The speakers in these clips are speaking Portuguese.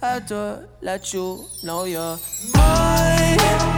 had to let you know you're mine.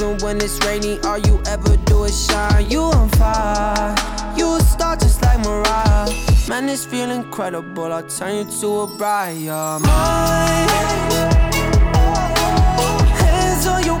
Even when it's rainy, all you ever do is shine. You on fire, you a star just like Mariah. Man, this feel incredible. I'll turn you to a bride. You're mine. Hands on your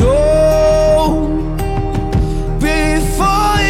soul before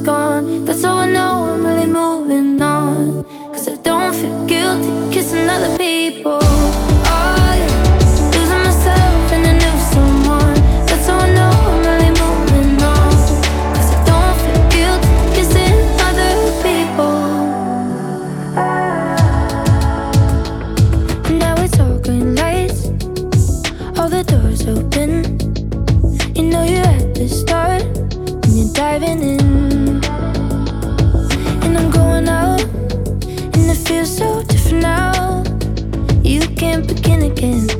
gone. Again.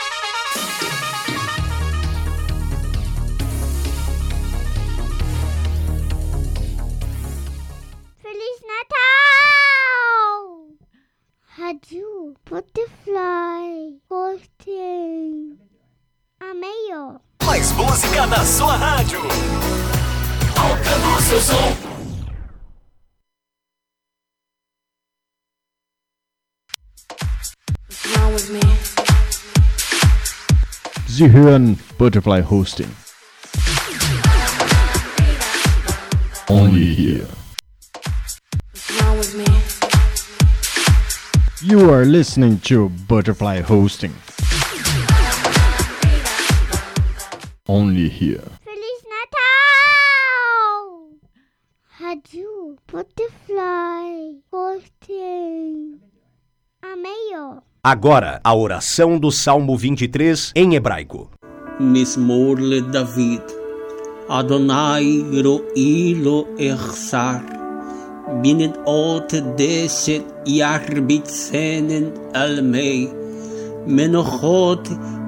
mais música na sua rádio. Seu som. Sie hören Butterfly Hosting. Only here. You are listening to Butterfly Hosting. Only here. Feliz Natal! Rádio Butterfly. Gostei. Amei. Agora, a oração do Salmo 23 em hebraico. Mismor le David. Adonai ro'ilo echsar. Binnen ot deset yarbitsenen almei. Menochot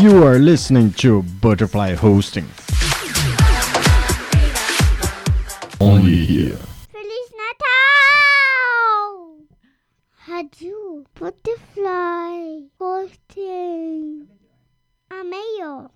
You are listening to Butterfly Hosting. Only here. Feliz Natal! Rádio Butterfly Hosting. Amei, ó.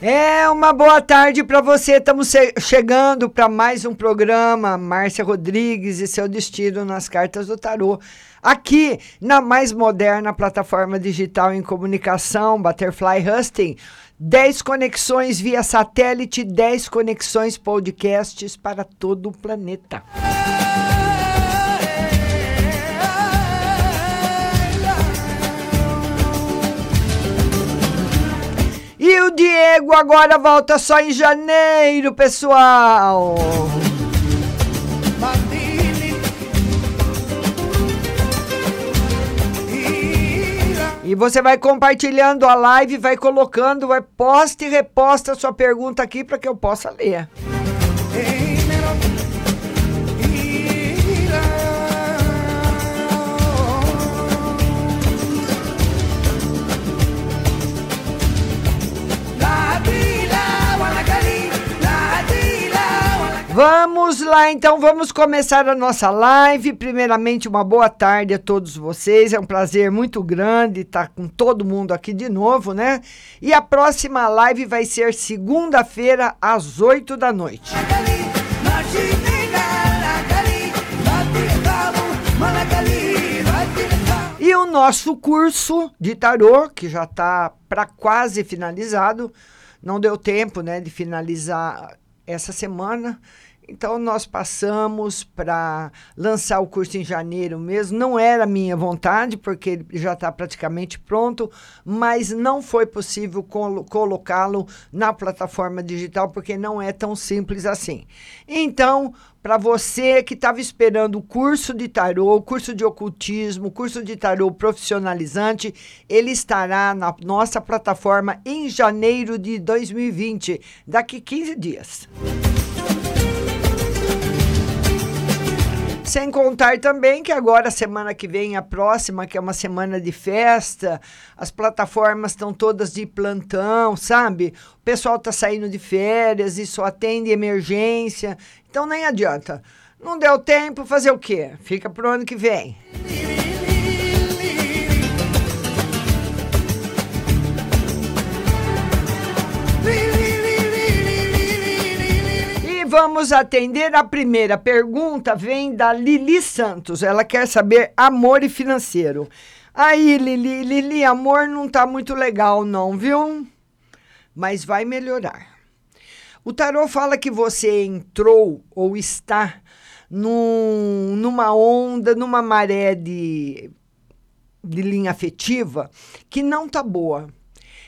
É uma boa tarde para você. Estamos chegando para mais um programa Márcia Rodrigues e seu destino nas cartas do tarô. Aqui na mais moderna plataforma digital em comunicação, Butterfly Husting. 10 conexões via satélite, 10 conexões podcasts para todo o planeta. E o Diego agora volta só em janeiro, pessoal. E você vai compartilhando a live, vai colocando, vai posta e reposta a sua pergunta aqui para que eu possa ler. Vamos lá, então, vamos começar a nossa live. Primeiramente, uma boa tarde a todos vocês. É um prazer muito grande estar com todo mundo aqui de novo, né? E a próxima live vai ser segunda-feira, às 8 da noite. E o nosso curso de tarô, que já está para quase finalizado, não deu tempo né, de finalizar essa semana. Então, nós passamos para lançar o curso em janeiro mesmo. Não era minha vontade, porque ele já está praticamente pronto, mas não foi possível col colocá-lo na plataforma digital, porque não é tão simples assim. Então, para você que estava esperando o curso de tarô, o curso de ocultismo, o curso de tarô profissionalizante, ele estará na nossa plataforma em janeiro de 2020, daqui 15 dias. Sem contar também que agora, semana que vem, a próxima, que é uma semana de festa, as plataformas estão todas de plantão, sabe? O pessoal está saindo de férias e só atende emergência. Então nem adianta. Não deu tempo, fazer o quê? Fica pro ano que vem. Vamos atender a primeira pergunta, vem da Lili Santos. Ela quer saber amor e financeiro. Aí, Lili, Lili, amor não tá muito legal não, viu? Mas vai melhorar. O tarô fala que você entrou ou está num, numa onda, numa maré de, de linha afetiva que não tá boa.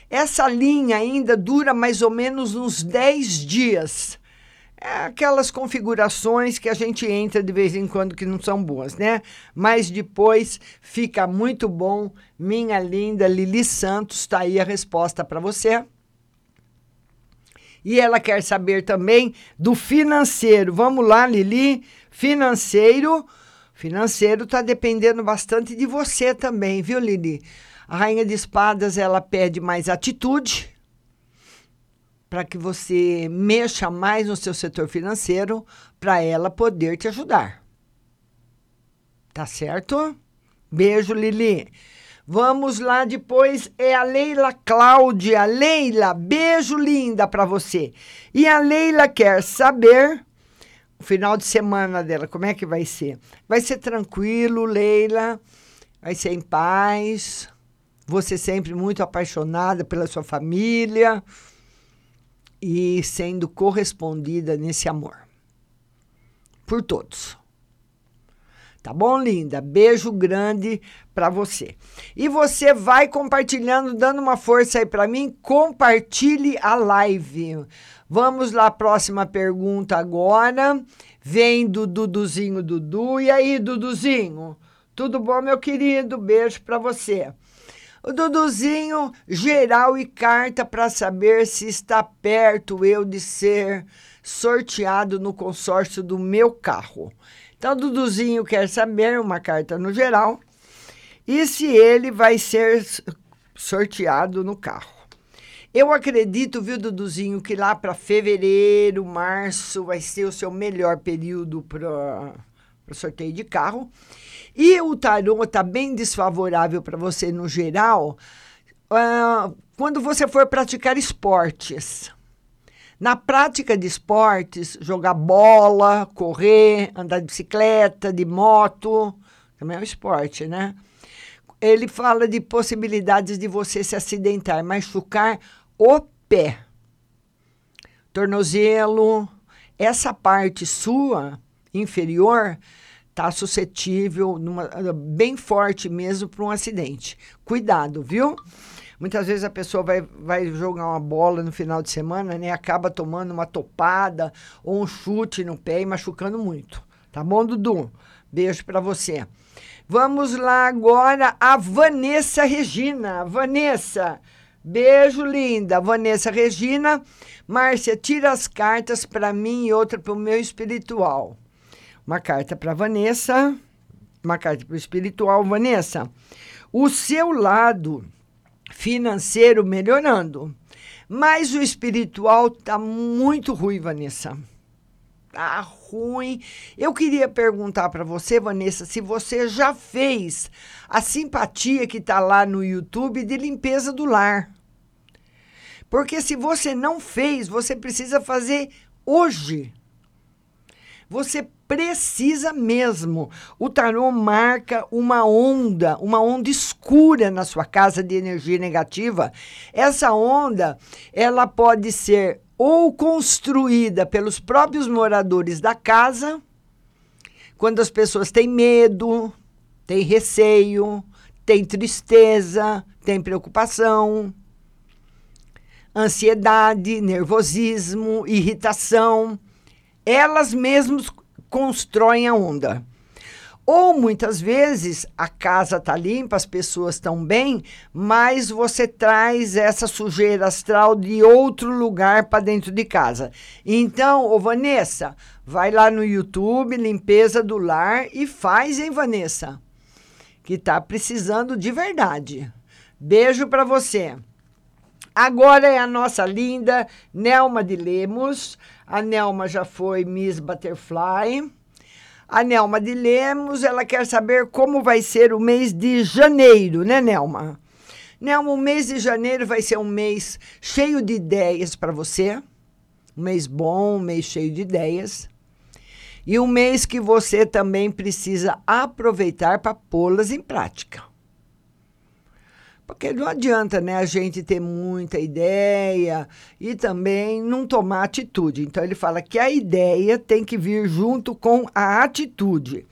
Essa linha ainda dura mais ou menos uns 10 dias é aquelas configurações que a gente entra de vez em quando que não são boas, né? Mas depois fica muito bom. Minha linda Lili Santos, está aí a resposta para você. E ela quer saber também do financeiro. Vamos lá, Lili. Financeiro. Financeiro está dependendo bastante de você também, viu, Lili? A Rainha de Espadas, ela pede mais atitude para que você mexa mais no seu setor financeiro para ela poder te ajudar. Tá certo? Beijo, Lili. Vamos lá depois, é a Leila Cláudia. Leila, beijo linda para você. E a Leila quer saber o final de semana dela, como é que vai ser? Vai ser tranquilo, Leila, vai ser em paz, você sempre muito apaixonada pela sua família e sendo correspondida nesse amor. Por todos. Tá bom, linda? Beijo grande para você. E você vai compartilhando, dando uma força aí para mim. Compartilhe a live. Vamos lá, próxima pergunta agora. Vem do Duduzinho Dudu. E aí, Duduzinho? Tudo bom, meu querido? Beijo para você. O Duduzinho, geral e carta para saber se está perto eu de ser sorteado no consórcio do meu carro. Então, Duduzinho quer saber uma carta no geral e se ele vai ser sorteado no carro. Eu acredito, viu, Duduzinho, que lá para fevereiro, março vai ser o seu melhor período para sorteio de carro. E o tarô está bem desfavorável para você no geral uh, quando você for praticar esportes. Na prática de esportes, jogar bola, correr, andar de bicicleta, de moto, também é um esporte, né? Ele fala de possibilidades de você se acidentar, machucar o pé, tornozelo, essa parte sua inferior está suscetível, numa, bem forte mesmo, para um acidente. Cuidado, viu? Muitas vezes a pessoa vai, vai jogar uma bola no final de semana, né? Acaba tomando uma topada ou um chute no pé e machucando muito. Tá bom, Dudu? Beijo para você. Vamos lá agora a Vanessa Regina. Vanessa, beijo linda. Vanessa Regina. Márcia, tira as cartas para mim e outra para o meu espiritual. Uma carta para Vanessa, uma carta para o espiritual. Vanessa, o seu lado financeiro melhorando. Mas o espiritual tá muito ruim, Vanessa. Tá ruim. Eu queria perguntar para você, Vanessa, se você já fez a simpatia que tá lá no YouTube de limpeza do lar. Porque se você não fez, você precisa fazer hoje. Você precisa mesmo. O tarô marca uma onda, uma onda escura na sua casa de energia negativa. Essa onda, ela pode ser ou construída pelos próprios moradores da casa, quando as pessoas têm medo, têm receio, têm tristeza, têm preocupação, ansiedade, nervosismo, irritação. Elas mesmas constroem a onda. Ou muitas vezes a casa está limpa, as pessoas estão bem, mas você traz essa sujeira astral de outro lugar para dentro de casa. Então, ô Vanessa, vai lá no YouTube, limpeza do lar e faz, hein, Vanessa? Que tá precisando de verdade. Beijo para você. Agora é a nossa linda Nelma de Lemos. A Nelma já foi Miss Butterfly. A Nelma de Lemos, ela quer saber como vai ser o mês de janeiro, né, Nelma? Nelma, o mês de janeiro vai ser um mês cheio de ideias para você. Um mês bom, um mês cheio de ideias. E um mês que você também precisa aproveitar para pô-las em prática. Porque não adianta né, a gente ter muita ideia e também não tomar atitude. Então, ele fala que a ideia tem que vir junto com a atitude.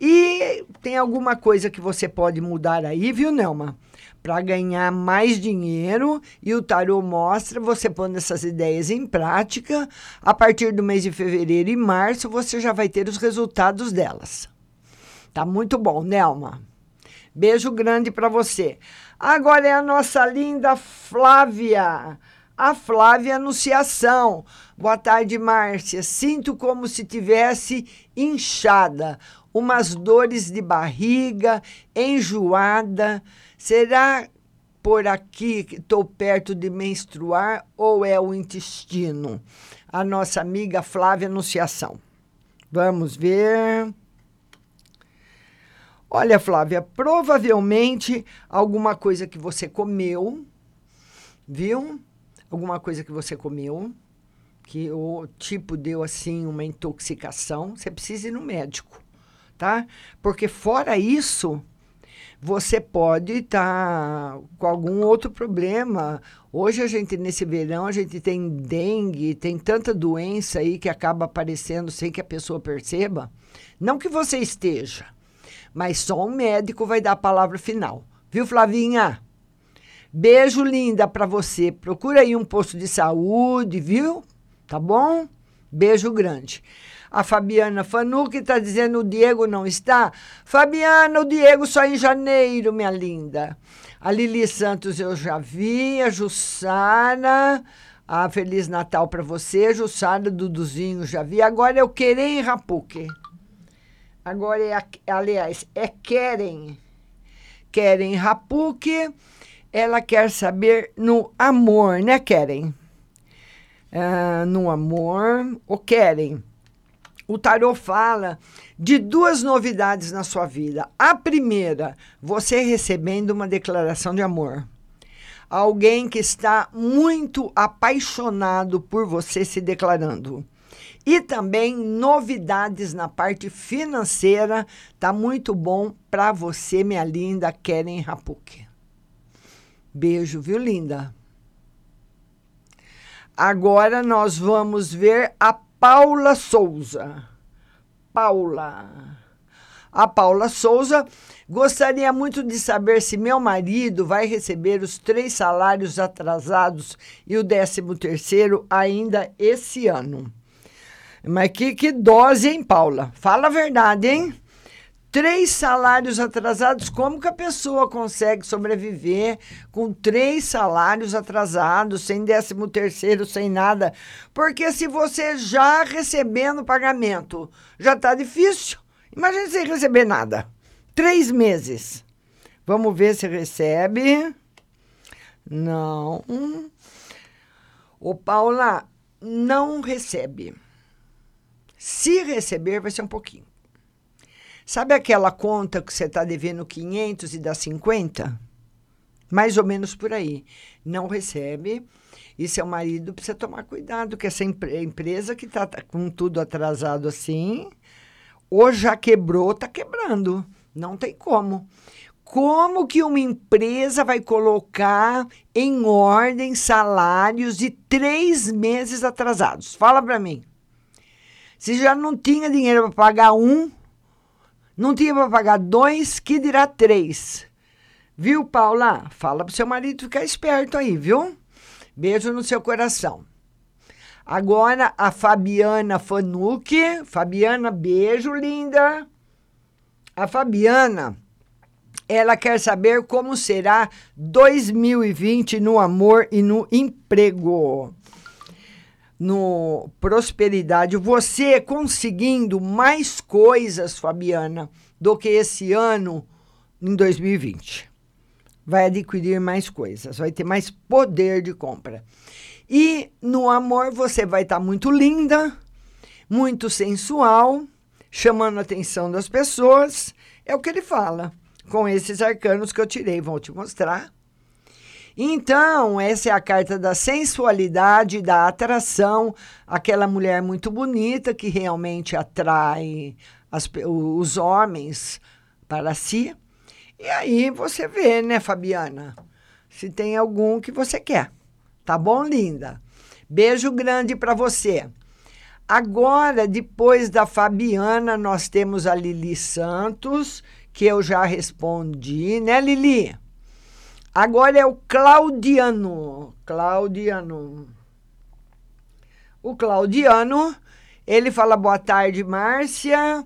E tem alguma coisa que você pode mudar aí, viu, Nelma? Para ganhar mais dinheiro e o tarô mostra você pondo essas ideias em prática. A partir do mês de fevereiro e março, você já vai ter os resultados delas. Tá muito bom, Nelma. Beijo grande para você. Agora é a nossa linda Flávia. A Flávia Anunciação. Boa tarde, Márcia. Sinto como se tivesse inchada, umas dores de barriga, enjoada. Será por aqui que estou perto de menstruar ou é o intestino? A nossa amiga Flávia Anunciação. Vamos ver. Olha, Flávia, provavelmente alguma coisa que você comeu, viu? Alguma coisa que você comeu, que o tipo deu assim uma intoxicação, você precisa ir no médico, tá? Porque fora isso, você pode estar tá com algum outro problema. Hoje a gente nesse verão a gente tem dengue, tem tanta doença aí que acaba aparecendo sem que a pessoa perceba. Não que você esteja, mas só um médico vai dar a palavra final. Viu, Flavinha? Beijo linda para você. Procura aí um posto de saúde, viu? Tá bom? Beijo grande. A Fabiana Fanuque está dizendo o Diego não está. Fabiana, o Diego só em janeiro, minha linda. A Lili Santos eu já vi. A Jussara. A Feliz Natal para você. Jussara, Duduzinho já vi. Agora eu querem Rapuque. Agora é, aliás, é querem. Querem Rapuque. Ela quer saber no amor, né, Querem? Ah, no amor, ou querem o tarô fala de duas novidades na sua vida. A primeira, você recebendo uma declaração de amor. Alguém que está muito apaixonado por você se declarando. E também novidades na parte financeira. Tá muito bom para você, minha linda Keren Rapuque. Beijo, viu, linda? Agora nós vamos ver a Paula Souza. Paula. A Paula Souza gostaria muito de saber se meu marido vai receber os três salários atrasados e o décimo terceiro ainda esse ano. Mas que, que dose, hein, Paula? Fala a verdade, hein? três salários atrasados, como que a pessoa consegue sobreviver com três salários atrasados, sem décimo terceiro, sem nada? Porque se você já recebendo pagamento já está difícil, imagine sem receber nada. Três meses. Vamos ver se recebe. Não. O Paula não recebe. Se receber, vai ser um pouquinho. Sabe aquela conta que você está devendo 500 e dá 50? Mais ou menos por aí. Não recebe. E seu marido precisa tomar cuidado, que essa empresa que está tá com tudo atrasado assim, ou já quebrou, está quebrando. Não tem como. Como que uma empresa vai colocar em ordem salários de três meses atrasados? Fala para mim. Se já não tinha dinheiro para pagar um, não tinha para pagar dois, que dirá três. Viu, Paula? Fala pro seu marido ficar esperto aí, viu? Beijo no seu coração. Agora a Fabiana Fanuque. Fabiana, beijo, linda. A Fabiana, ela quer saber como será 2020 no amor e no emprego no prosperidade, você conseguindo mais coisas, Fabiana, do que esse ano em 2020. Vai adquirir mais coisas, vai ter mais poder de compra. E no amor você vai estar tá muito linda, muito sensual, chamando a atenção das pessoas. É o que ele fala com esses arcanos que eu tirei, vou te mostrar. Então, essa é a carta da sensualidade, da atração, aquela mulher muito bonita que realmente atrai as, os homens para si. E aí você vê, né, Fabiana? Se tem algum que você quer. Tá bom, linda? Beijo grande para você. Agora, depois da Fabiana, nós temos a Lili Santos, que eu já respondi, né, Lili? Agora é o Claudiano. Claudiano. O Claudiano, ele fala boa tarde, Márcia.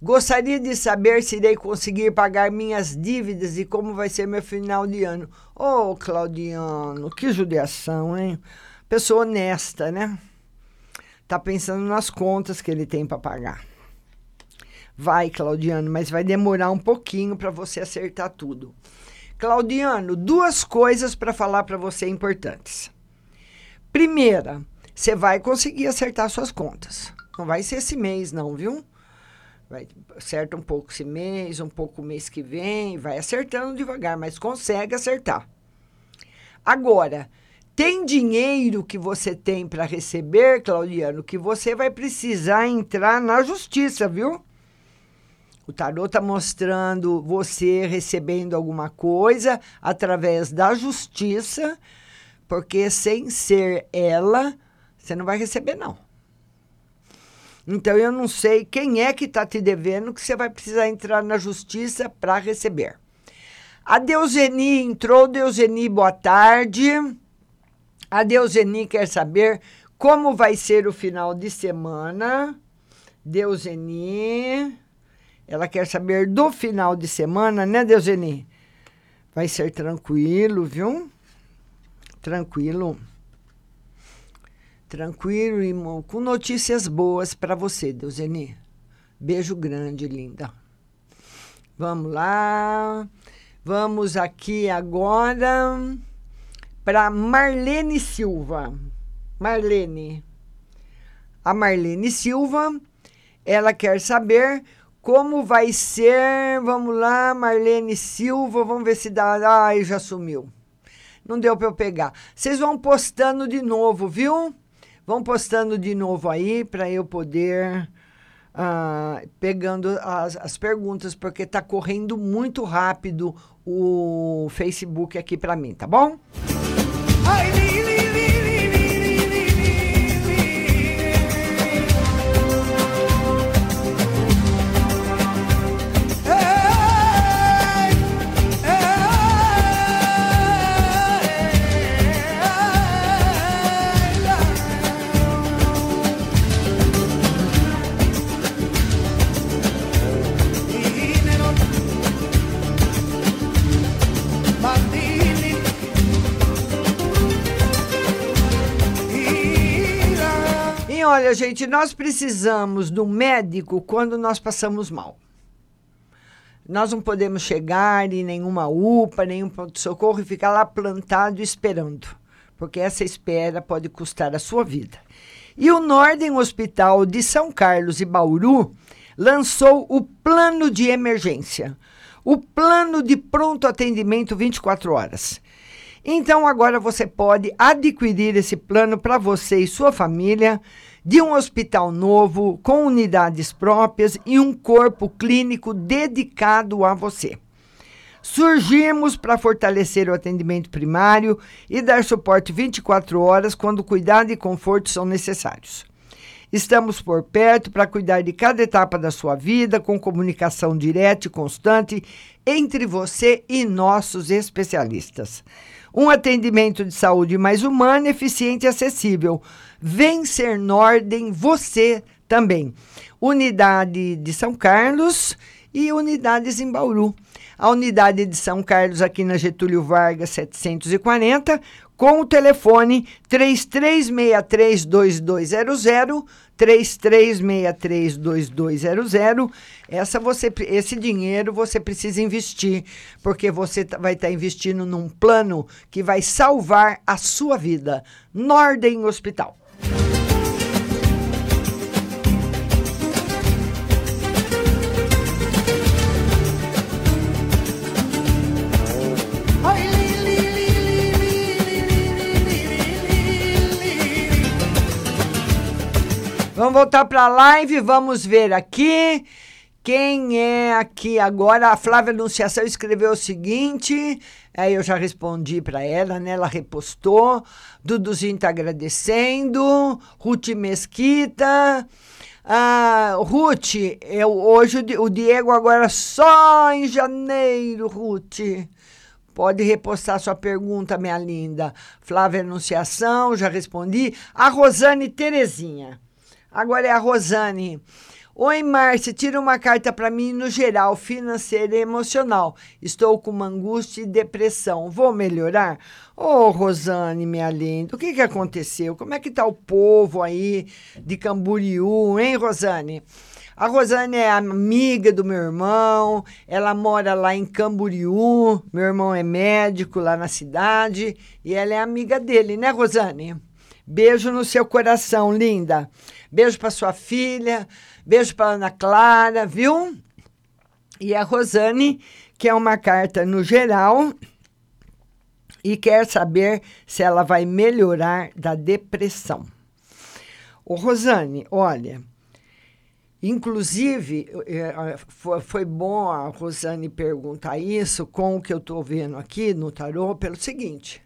Gostaria de saber se irei conseguir pagar minhas dívidas e como vai ser meu final de ano. Ô, oh, Claudiano, que judiação, hein? Pessoa honesta, né? Tá pensando nas contas que ele tem para pagar. Vai, Claudiano, mas vai demorar um pouquinho para você acertar tudo. Claudiano, duas coisas para falar para você importantes. Primeira, você vai conseguir acertar suas contas. Não vai ser esse mês, não, viu? Vai, acerta um pouco esse mês, um pouco o mês que vem, vai acertando devagar, mas consegue acertar. Agora, Tem dinheiro que você tem para receber, Claudiano, que você vai precisar entrar na justiça, viu? O tarô está mostrando você recebendo alguma coisa através da justiça, porque sem ser ela, você não vai receber, não. Então eu não sei quem é que está te devendo que você vai precisar entrar na justiça para receber. A Deuseni entrou, Deuseni, boa tarde. A Deuseni quer saber como vai ser o final de semana. Deuseni. Ela quer saber do final de semana, né, Deuseni? Vai ser tranquilo, viu? Tranquilo. Tranquilo, irmão. Com notícias boas para você, Deuseni. Beijo grande, linda. Vamos lá. Vamos aqui agora para Marlene Silva. Marlene. A Marlene Silva, ela quer saber como vai ser. Vamos lá, Marlene Silva, vamos ver se dá. Ai, já sumiu. Não deu para eu pegar. Vocês vão postando de novo, viu? Vão postando de novo aí para eu poder uh, pegando as, as perguntas, porque está correndo muito rápido o Facebook aqui para mim, tá bom? Olha, gente, nós precisamos do médico quando nós passamos mal. Nós não podemos chegar em nenhuma UPA, nenhum ponto de socorro e ficar lá plantado esperando, porque essa espera pode custar a sua vida. E o Norden Hospital de São Carlos e Bauru lançou o plano de emergência, o plano de pronto atendimento 24 horas. Então agora você pode adquirir esse plano para você e sua família de um hospital novo, com unidades próprias e um corpo clínico dedicado a você. Surgimos para fortalecer o atendimento primário e dar suporte 24 horas quando cuidado e conforto são necessários. Estamos por perto para cuidar de cada etapa da sua vida, com comunicação direta e constante entre você e nossos especialistas. Um atendimento de saúde mais humano, eficiente e acessível Vencer Norden, você também. Unidade de São Carlos e unidades em Bauru. A unidade de São Carlos aqui na Getúlio Vargas 740, com o telefone 33632200, 33632200. Essa você esse dinheiro você precisa investir, porque você vai estar investindo num plano que vai salvar a sua vida. Norden Hospital. Vamos voltar para a live, vamos ver aqui. Quem é aqui agora? A Flávia Anunciação escreveu o seguinte, aí eu já respondi para ela, né? Ela repostou. Duduzinho está agradecendo. Ruth Mesquita. Ah, Ruth, eu, hoje o Diego agora só em janeiro, Ruth. Pode repostar sua pergunta, minha linda. Flávia Anunciação, já respondi. A Rosane Terezinha. Agora é a Rosane. Oi, Márcia, tira uma carta para mim no geral, financeira e emocional. Estou com uma angústia e depressão. Vou melhorar? Ô, oh, Rosane, minha linda, o que, que aconteceu? Como é que tá o povo aí de Camboriú, hein, Rosane? A Rosane é amiga do meu irmão, ela mora lá em Camboriú, meu irmão é médico lá na cidade e ela é amiga dele, né, Rosane? Beijo no seu coração, linda. Beijo para sua filha, beijo para Ana Clara, viu? E a Rosane, que é uma carta no geral. e quer saber se ela vai melhorar da depressão. Ô, Rosane, olha, inclusive, é, foi bom a Rosane perguntar isso com o que eu estou vendo aqui no tarô, pelo seguinte.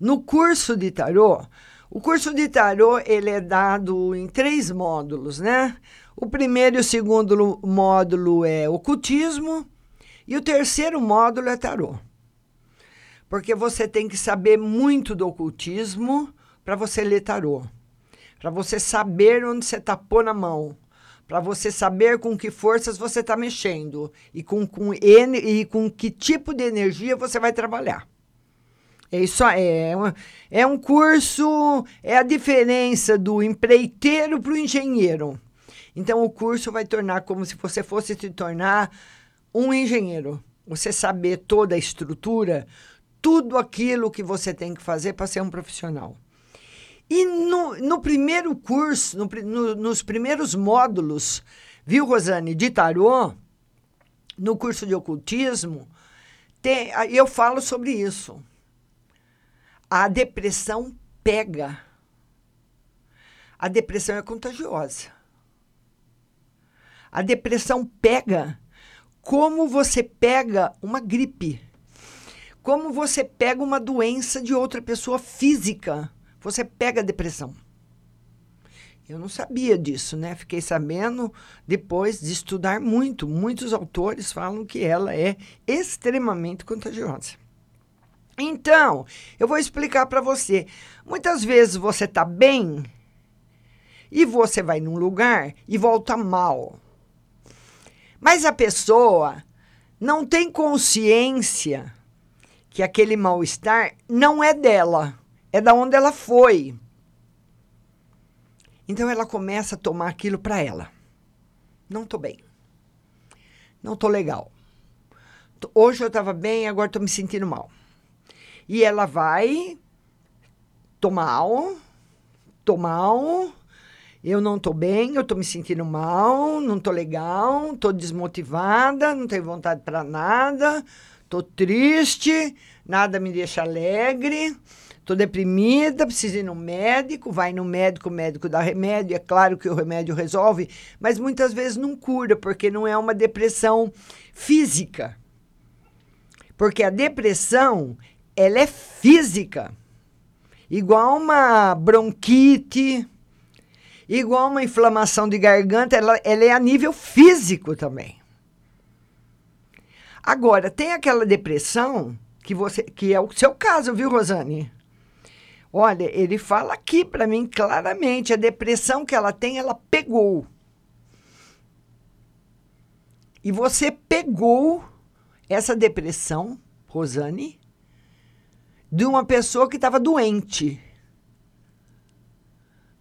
No curso de tarô, o curso de tarô ele é dado em três módulos, né? O primeiro e o segundo módulo é ocultismo e o terceiro módulo é tarô. Porque você tem que saber muito do ocultismo para você ler tarô. Para você saber onde você está pondo a mão. Para você saber com que forças você está mexendo e com, com, e com que tipo de energia você vai trabalhar. É isso é, é um curso, é a diferença do empreiteiro para o engenheiro. Então o curso vai tornar como se você fosse se tornar um engenheiro. Você saber toda a estrutura, tudo aquilo que você tem que fazer para ser um profissional. E no, no primeiro curso, no, no, nos primeiros módulos, viu, Rosane, de tarô, no curso de ocultismo, tem, eu falo sobre isso a depressão pega. A depressão é contagiosa. A depressão pega como você pega uma gripe. Como você pega uma doença de outra pessoa física. Você pega a depressão. Eu não sabia disso, né? Fiquei sabendo depois de estudar muito. Muitos autores falam que ela é extremamente contagiosa. Então, eu vou explicar para você. Muitas vezes você está bem e você vai num lugar e volta mal. Mas a pessoa não tem consciência que aquele mal-estar não é dela, é da onde ela foi. Então ela começa a tomar aquilo para ela. Não tô bem. Não tô legal. Hoje eu estava bem, agora estou me sentindo mal. E ela vai tomar um, tomar um. Eu não estou bem, eu estou me sentindo mal, não estou legal, estou desmotivada, não tenho vontade para nada, estou triste, nada me deixa alegre, estou deprimida, preciso ir no médico, vai no médico, o médico dá remédio, é claro que o remédio resolve, mas muitas vezes não cura, porque não é uma depressão física. Porque a depressão ela é física. Igual uma bronquite, igual uma inflamação de garganta, ela, ela é a nível físico também. Agora, tem aquela depressão que você que é o seu caso, viu, Rosane? Olha, ele fala aqui para mim claramente, a depressão que ela tem, ela pegou. E você pegou essa depressão, Rosane, de uma pessoa que estava doente.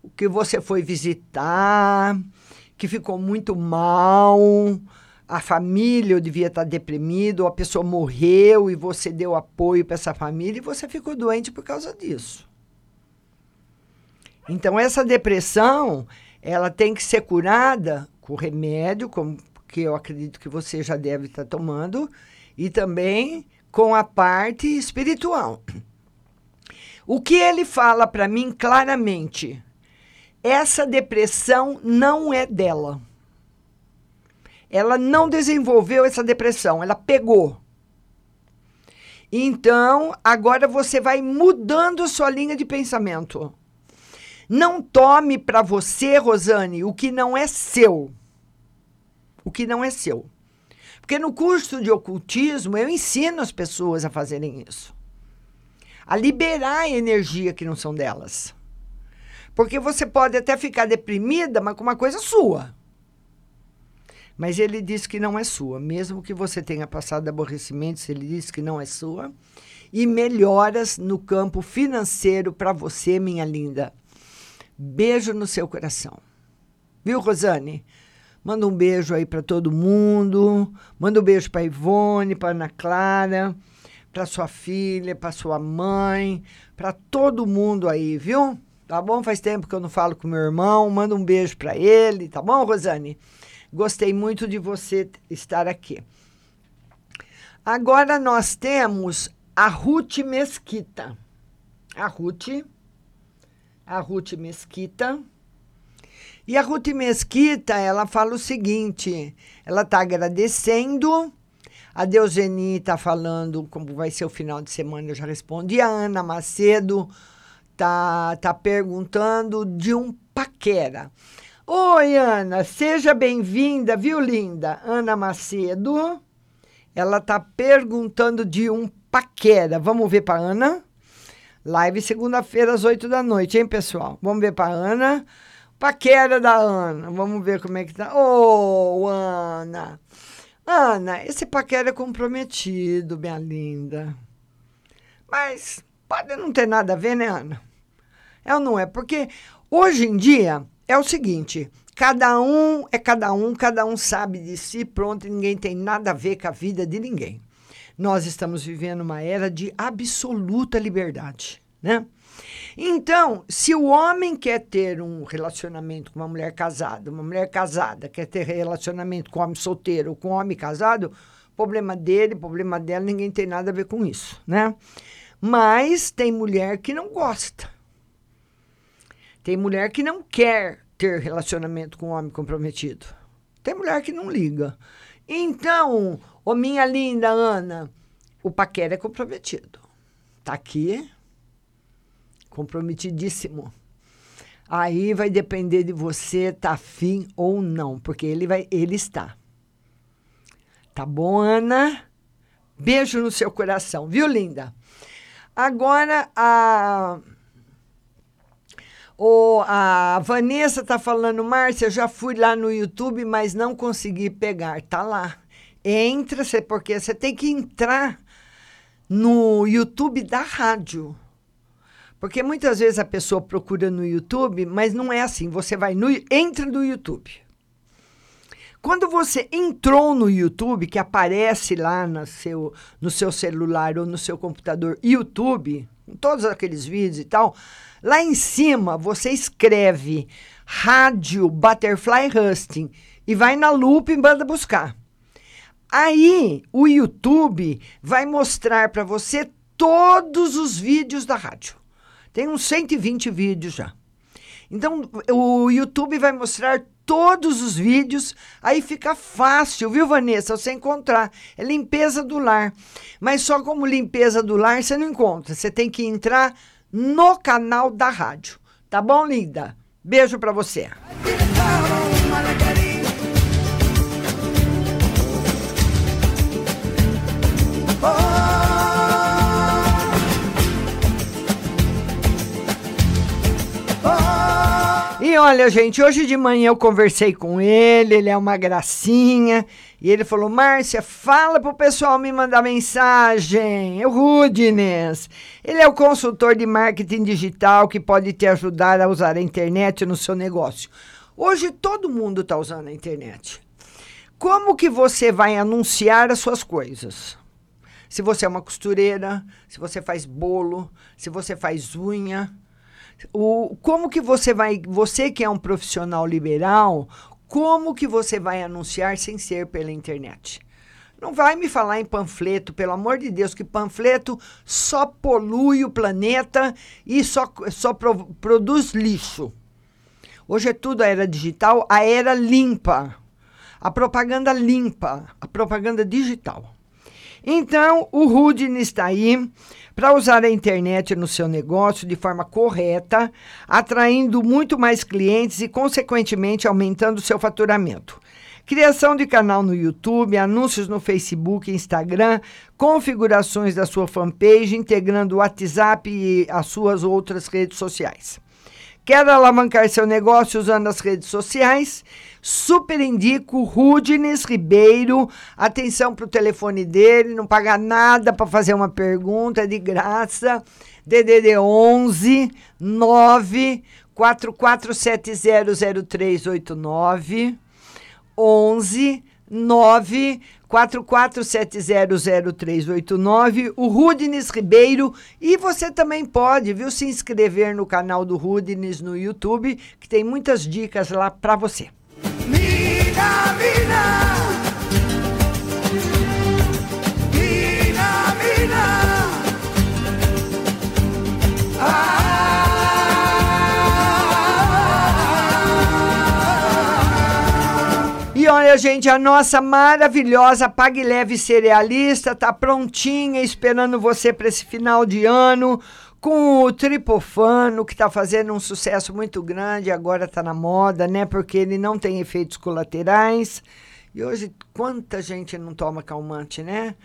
O que você foi visitar, que ficou muito mal, a família devia estar deprimido, a pessoa morreu e você deu apoio para essa família e você ficou doente por causa disso. Então essa depressão, ela tem que ser curada com remédio, como que eu acredito que você já deve estar tomando, e também com a parte espiritual. O que ele fala para mim claramente, essa depressão não é dela. Ela não desenvolveu essa depressão, ela pegou. Então, agora você vai mudando sua linha de pensamento. Não tome para você, Rosane, o que não é seu. O que não é seu. Porque no curso de ocultismo eu ensino as pessoas a fazerem isso. A liberar a energia que não são delas. Porque você pode até ficar deprimida, mas com uma coisa sua. Mas ele diz que não é sua. Mesmo que você tenha passado aborrecimentos, ele diz que não é sua. E melhoras no campo financeiro para você, minha linda. Beijo no seu coração. Viu, Rosane? Manda um beijo aí para todo mundo. Manda um beijo para Ivone, para Ana Clara, para sua filha, para sua mãe, para todo mundo aí, viu? Tá bom? Faz tempo que eu não falo com meu irmão. Manda um beijo para ele, tá bom, Rosane? Gostei muito de você estar aqui. Agora nós temos a Ruth Mesquita. A Ruth, a Ruth Mesquita. E a Ruth Mesquita, ela fala o seguinte: ela está agradecendo. A Deuseni está falando como vai ser o final de semana, eu já respondi. A Ana Macedo tá, tá perguntando de um paquera. Oi, Ana, seja bem-vinda, viu, linda? Ana Macedo. Ela tá perguntando de um paquera. Vamos ver para Ana? Live segunda-feira às 8 da noite, hein, pessoal? Vamos ver para Ana. Paquera da Ana. Vamos ver como é que tá. Ô, oh, Ana. Ana, esse paquera é comprometido, minha linda. Mas pode não ter nada a ver, né, Ana? É ou não é? Porque hoje em dia é o seguinte: cada um é cada um, cada um sabe de si, pronto, ninguém tem nada a ver com a vida de ninguém. Nós estamos vivendo uma era de absoluta liberdade, né? Então, se o homem quer ter um relacionamento com uma mulher casada, uma mulher casada quer ter relacionamento com um homem solteiro com um homem casado, problema dele, problema dela, ninguém tem nada a ver com isso, né? Mas tem mulher que não gosta. Tem mulher que não quer ter relacionamento com um homem comprometido. Tem mulher que não liga. Então, ô minha linda Ana, o paquera é comprometido. Tá aqui, comprometidíssimo. Aí vai depender de você tá afim ou não, porque ele vai, ele está. Tá bom, Ana? Beijo no seu coração, viu, linda? Agora a o, a Vanessa tá falando, Márcia, já fui lá no YouTube, mas não consegui pegar. Tá lá. Entra, porque você tem que entrar no YouTube da rádio. Porque muitas vezes a pessoa procura no YouTube, mas não é assim. Você vai no entra no YouTube. Quando você entrou no YouTube, que aparece lá no seu, no seu celular ou no seu computador YouTube, com todos aqueles vídeos e tal, Lá em cima, você escreve Rádio Butterfly Husting e vai na lupa e manda buscar. Aí, o YouTube vai mostrar para você todos os vídeos da rádio. Tem uns 120 vídeos já. Então, o YouTube vai mostrar todos os vídeos, aí fica fácil, viu, Vanessa, você encontrar. É limpeza do lar. Mas só como limpeza do lar você não encontra. Você tem que entrar no canal da rádio. Tá bom, linda? Beijo para você. E olha, gente, hoje de manhã eu conversei com ele, ele é uma gracinha. E ele falou: Márcia, fala pro pessoal me mandar mensagem. O Rudines. Ele é o consultor de marketing digital que pode te ajudar a usar a internet no seu negócio. Hoje todo mundo está usando a internet. Como que você vai anunciar as suas coisas? Se você é uma costureira, se você faz bolo, se você faz unha, o, como que você vai, você que é um profissional liberal, como que você vai anunciar sem ser pela internet? Não vai me falar em panfleto, pelo amor de Deus, que panfleto só polui o planeta e só, só pro, produz lixo. Hoje é tudo a era digital, a era limpa. A propaganda limpa, a propaganda digital. Então, o Rudin está aí para usar a internet no seu negócio de forma correta, atraindo muito mais clientes e, consequentemente, aumentando seu faturamento. Criação de canal no YouTube, anúncios no Facebook Instagram, configurações da sua fanpage, integrando o WhatsApp e as suas outras redes sociais. Quer alavancar seu negócio usando as redes sociais? Super indico Rudines Ribeiro. Atenção para o telefone dele, não paga nada para fazer uma pergunta, é de graça. DDD 11 9 44700389 11 9 44700389, o Rudines Ribeiro. E você também pode, viu, se inscrever no canal do Rudines no YouTube, que tem muitas dicas lá para você. Mina, Olha, gente, a nossa maravilhosa Pague Leve Cerealista tá prontinha, esperando você para esse final de ano, com o tripofano, que tá fazendo um sucesso muito grande, agora tá na moda, né? Porque ele não tem efeitos colaterais. E hoje, quanta gente não toma calmante, né?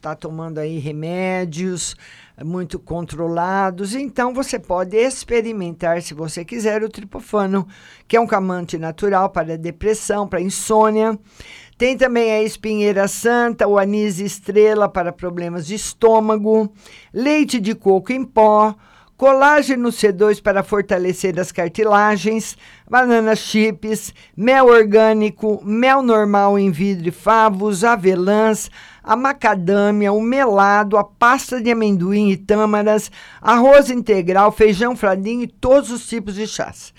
Tá tomando aí remédios muito controlados. Então, você pode experimentar, se você quiser, o tripofano, que é um calmante natural para depressão, para insônia. Tem também a espinheira santa, o anis estrela para problemas de estômago, leite de coco em pó, colágeno C2 para fortalecer as cartilagens, banana chips, mel orgânico, mel normal em vidro e favos, avelãs, a macadâmia, o melado, a pasta de amendoim e tâmaras, arroz integral, feijão fradinho e todos os tipos de chás.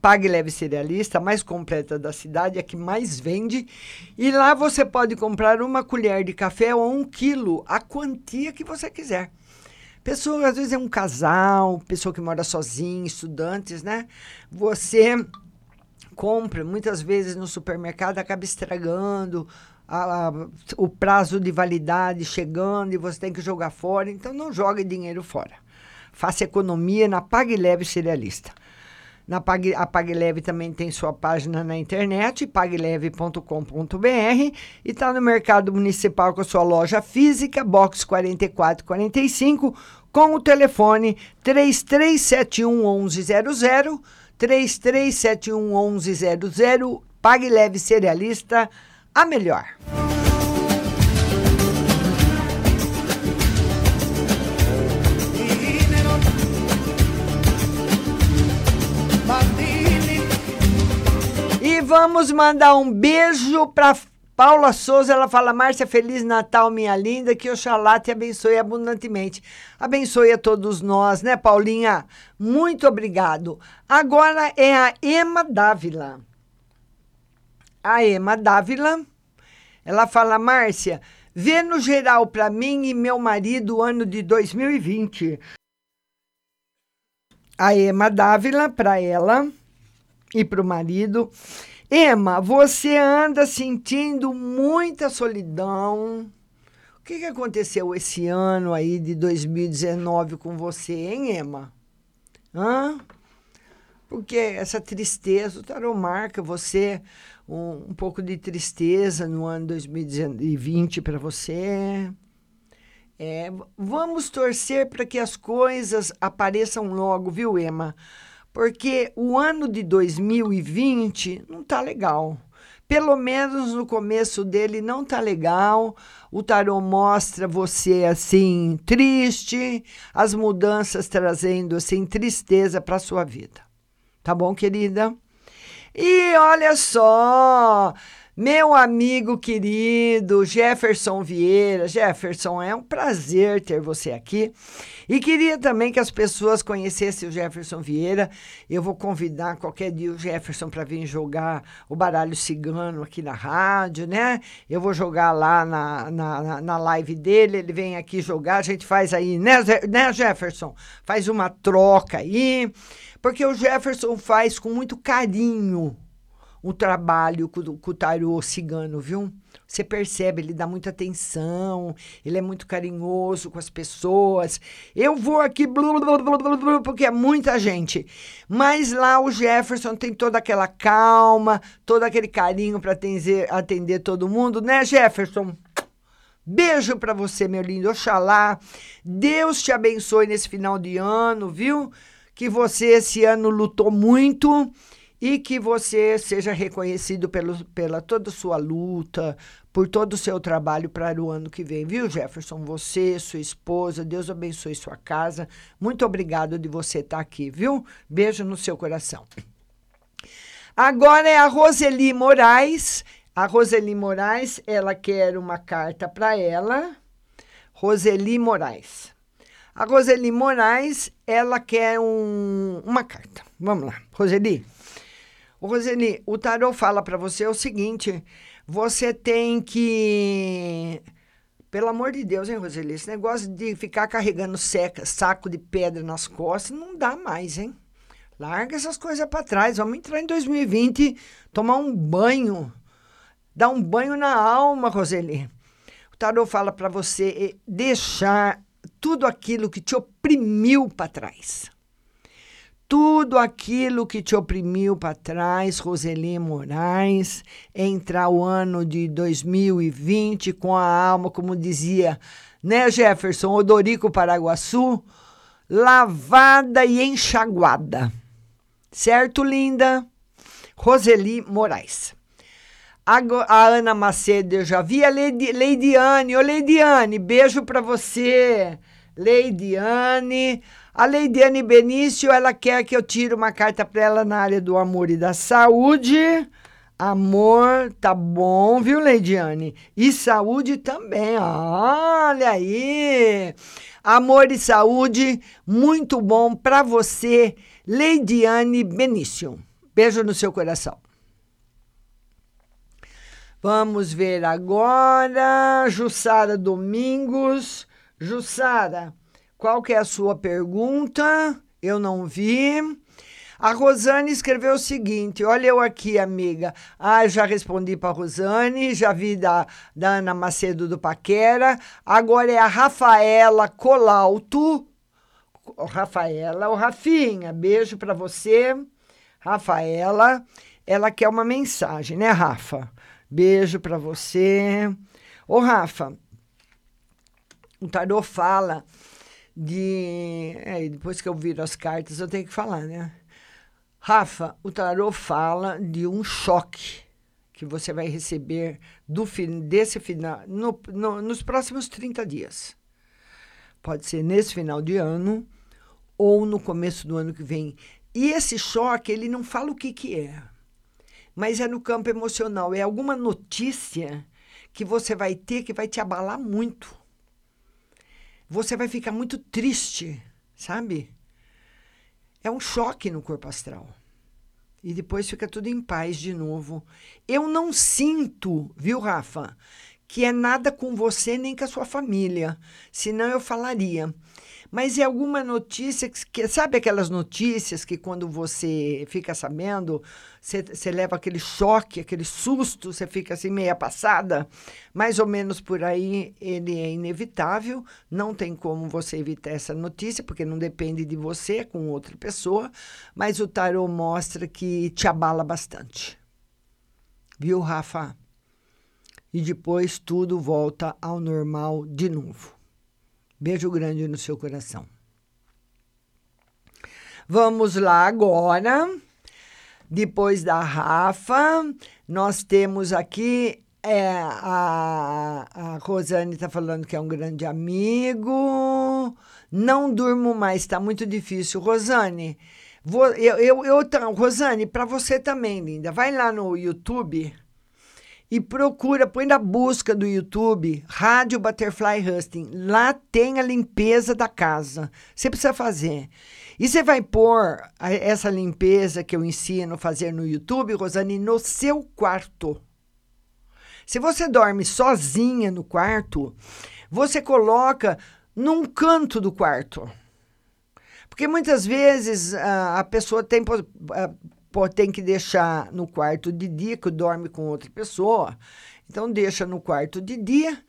Pague Leve Cerealista, a mais completa da cidade, a que mais vende. E lá você pode comprar uma colher de café ou um quilo, a quantia que você quiser. Pessoa, às vezes é um casal, pessoa que mora sozinha, estudantes, né? Você compra, muitas vezes no supermercado acaba estragando, a, a, o prazo de validade chegando e você tem que jogar fora. Então, não jogue dinheiro fora. Faça economia na Pague Leve Cerealista. Na Pague, a PagLeve também tem sua página na internet, pagleve.com.br, e está no mercado municipal com a sua loja física, box 4445, com o telefone 3371 1100, 3371 1100, PagLeve Cerealista, a melhor. E vamos mandar um beijo para Paula Souza, ela fala: Márcia, Feliz Natal, minha linda, que Oxalá te abençoe abundantemente. Abençoe a todos nós, né, Paulinha? Muito obrigado. Agora é a Ema Dávila a Ema Dávila. Ela fala, Márcia, vê no geral para mim e meu marido o ano de 2020. A Ema Dávila, para ela e para o marido. Ema, você anda sentindo muita solidão. O que, que aconteceu esse ano aí de 2019 com você, hein, Ema? Hã? Porque essa tristeza, o tarô marca você um, um pouco de tristeza no ano 2020 para você. É, vamos torcer para que as coisas apareçam logo, viu, Emma? Porque o ano de 2020 não tá legal. Pelo menos no começo dele não tá legal. O tarô mostra você assim triste, as mudanças trazendo assim tristeza para sua vida. Tá bom, querida? E olha só, meu amigo querido Jefferson Vieira. Jefferson, é um prazer ter você aqui. E queria também que as pessoas conhecessem o Jefferson Vieira. Eu vou convidar qualquer dia o Jefferson para vir jogar o baralho cigano aqui na rádio, né? Eu vou jogar lá na, na, na live dele, ele vem aqui jogar, a gente faz aí, né, né Jefferson? Faz uma troca aí. Porque o Jefferson faz com muito carinho o trabalho com, com o tarô cigano, viu? Você percebe, ele dá muita atenção, ele é muito carinhoso com as pessoas. Eu vou aqui blu, blu, blu, porque é muita gente. Mas lá o Jefferson tem toda aquela calma, todo aquele carinho para atender, atender todo mundo, né, Jefferson? Beijo para você, meu lindo. Oxalá. Deus te abençoe nesse final de ano, viu? Que você esse ano lutou muito e que você seja reconhecido pelo, pela toda sua luta, por todo o seu trabalho para o ano que vem, viu, Jefferson? Você, sua esposa, Deus abençoe sua casa. Muito obrigado de você estar aqui, viu? Beijo no seu coração. Agora é a Roseli Moraes. A Roseli Moraes, ela quer uma carta para ela. Roseli Moraes. A Roseli Moraes, ela quer um, uma carta. Vamos lá, Roseli. Roseli, o tarot fala para você o seguinte: você tem que. Pelo amor de Deus, hein, Roseli? Esse negócio de ficar carregando seca, saco de pedra nas costas não dá mais, hein? Larga essas coisas para trás. Vamos entrar em 2020, tomar um banho Dá um banho na alma, Roseli. O tarô fala para você eh, deixar tudo aquilo que te oprimiu para trás. Tudo aquilo que te oprimiu para trás, Roseli Moraes, entrar o ano de 2020 com a alma, como dizia, né, Jefferson, Odorico Paraguaçu, lavada e enxaguada. Certo, linda? Roseli Moraes. A, Ana Macedo eu já vi. A Lady, Leidiane. Ô, Leidiane, beijo para você. Leidiane. A Leidiane Benício, ela quer que eu tire uma carta para ela na área do amor e da saúde. Amor, tá bom, viu, Leidiane? E saúde também, olha aí. Amor e saúde, muito bom para você, Leidiane Benício. Beijo no seu coração. Vamos ver agora, Jussara Domingos. Jussara, qual que é a sua pergunta? Eu não vi. A Rosane escreveu o seguinte: olha eu aqui, amiga. Ah, já respondi para a Rosane, já vi da, da Ana Macedo do Paquera. Agora é a Rafaela Colauto. Rafaela, o Rafinha, beijo para você. Rafaela, ela quer uma mensagem, né, Rafa? Beijo para você. Ô, Rafa, o tarô fala de. É, depois que eu viro as cartas, eu tenho que falar, né? Rafa, o tarô fala de um choque que você vai receber do desse final no, no, nos próximos 30 dias. Pode ser nesse final de ano ou no começo do ano que vem. E esse choque, ele não fala o que, que é mas é no campo emocional. É alguma notícia que você vai ter que vai te abalar muito. Você vai ficar muito triste, sabe? É um choque no corpo astral. E depois fica tudo em paz de novo. Eu não sinto, viu, Rafa, que é nada com você nem com a sua família. Senão eu falaria mas é alguma notícia que, sabe aquelas notícias que quando você fica sabendo, você, você leva aquele choque, aquele susto, você fica assim meia passada, mais ou menos por aí ele é inevitável, não tem como você evitar essa notícia, porque não depende de você, é com outra pessoa, mas o tarô mostra que te abala bastante. Viu, Rafa? E depois tudo volta ao normal de novo. Beijo grande no seu coração. Vamos lá agora. Depois da Rafa, nós temos aqui é, a, a Rosane está falando que é um grande amigo. Não durmo mais, está muito difícil. Rosane, vou, eu, eu, eu, Rosane, para você também, linda. Vai lá no YouTube e procura, põe na busca do YouTube Rádio Butterfly Husting. Lá tem a limpeza da casa. Você precisa fazer. E você vai pôr essa limpeza que eu ensino a fazer no YouTube, Rosane, no seu quarto. Se você dorme sozinha no quarto, você coloca num canto do quarto. Porque muitas vezes a pessoa tem tem que deixar no quarto de dia, que dorme com outra pessoa. Então, deixa no quarto de dia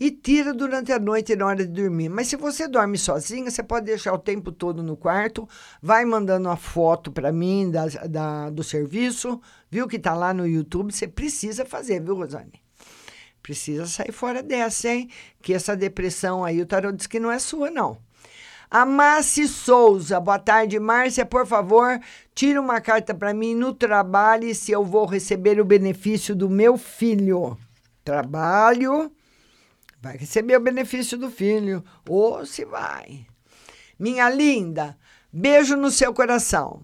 e tira durante a noite na hora de dormir. Mas se você dorme sozinha, você pode deixar o tempo todo no quarto, vai mandando uma foto para mim da, da, do serviço, viu que tá lá no YouTube, você precisa fazer, viu, Rosane? Precisa sair fora dessa, hein? Que essa depressão aí, o tarot diz que não é sua, não. A Márcia Souza, boa tarde, Márcia, por favor, tira uma carta para mim no trabalho se eu vou receber o benefício do meu filho. Trabalho, vai receber o benefício do filho, ou se vai. Minha linda, beijo no seu coração.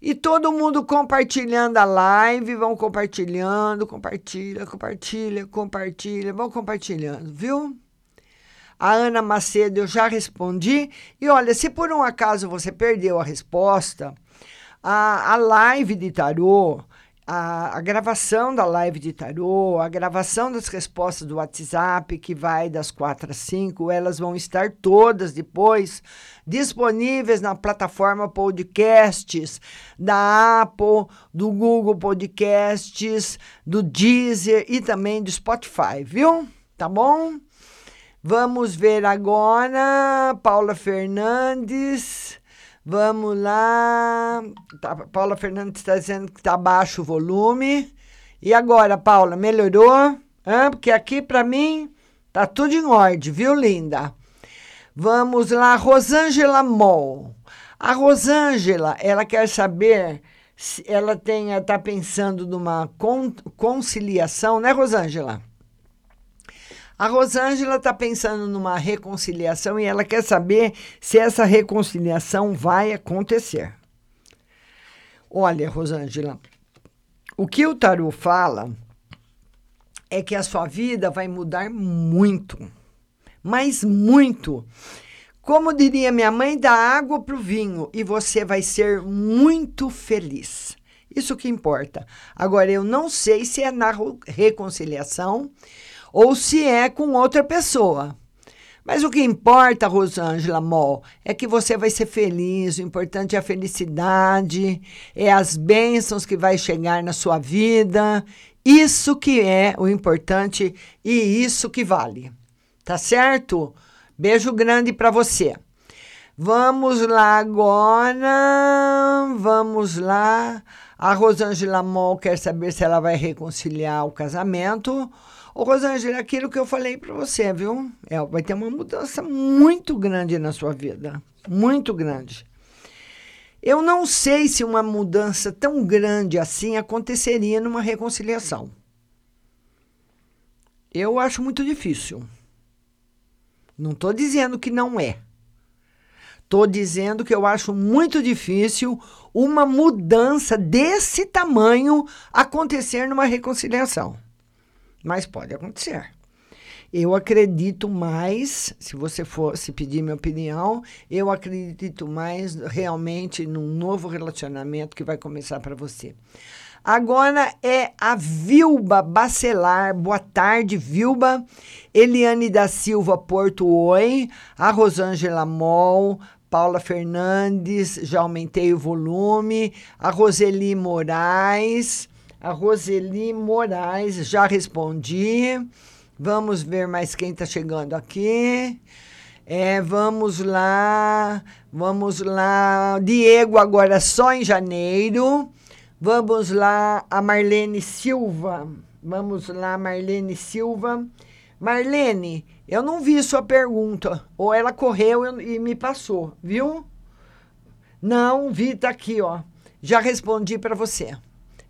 E todo mundo compartilhando a live, vão compartilhando, compartilha, compartilha, compartilha, vão compartilhando, viu? A Ana Macedo eu já respondi. E olha, se por um acaso você perdeu a resposta, a, a live de tarô a, a, gravação da live de tarô, a gravação das respostas do WhatsApp, que vai das 4 às 5, elas vão estar todas depois disponíveis na plataforma podcasts da Apple, do Google Podcasts, do Deezer e também do Spotify, viu? Tá bom? Vamos ver agora, Paula Fernandes. Vamos lá. Tá, Paula Fernandes está dizendo que está baixo o volume. E agora, Paula, melhorou? Hã? Porque aqui, para mim, tá tudo em ordem, viu, linda? Vamos lá, Rosângela Mol. A Rosângela, ela quer saber se ela está pensando numa con conciliação, né, Rosângela? A Rosângela está pensando numa reconciliação e ela quer saber se essa reconciliação vai acontecer. Olha, Rosângela, o que o tarô fala é que a sua vida vai mudar muito, mas muito. Como diria minha mãe, da água para o vinho e você vai ser muito feliz. Isso que importa. Agora, eu não sei se é na reconciliação ou se é com outra pessoa. Mas o que importa, Rosângela Mol, é que você vai ser feliz. O importante é a felicidade, é as bênçãos que vai chegar na sua vida. Isso que é o importante e isso que vale. Tá certo? Beijo grande para você. Vamos lá agora. Vamos lá. A Rosângela Mol quer saber se ela vai reconciliar o casamento Ô, Rosângela, aquilo que eu falei para você, viu? É, vai ter uma mudança muito grande na sua vida. Muito grande. Eu não sei se uma mudança tão grande assim aconteceria numa reconciliação. Eu acho muito difícil. Não estou dizendo que não é. Estou dizendo que eu acho muito difícil uma mudança desse tamanho acontecer numa reconciliação mas pode acontecer. Eu acredito mais, se você fosse pedir minha opinião, eu acredito mais realmente num novo relacionamento que vai começar para você. Agora é a Vilba Bacelar. Boa tarde, Vilba. Eliane da Silva Porto Oi. A Rosângela Mol. Paula Fernandes, já aumentei o volume. A Roseli Moraes. A Roseli Moraes, já respondi. Vamos ver mais quem está chegando aqui. É, vamos lá, vamos lá. Diego agora só em janeiro. Vamos lá, a Marlene Silva. Vamos lá, Marlene Silva. Marlene, eu não vi sua pergunta. Ou ela correu e me passou, viu? Não, vi, tá aqui, ó. Já respondi para você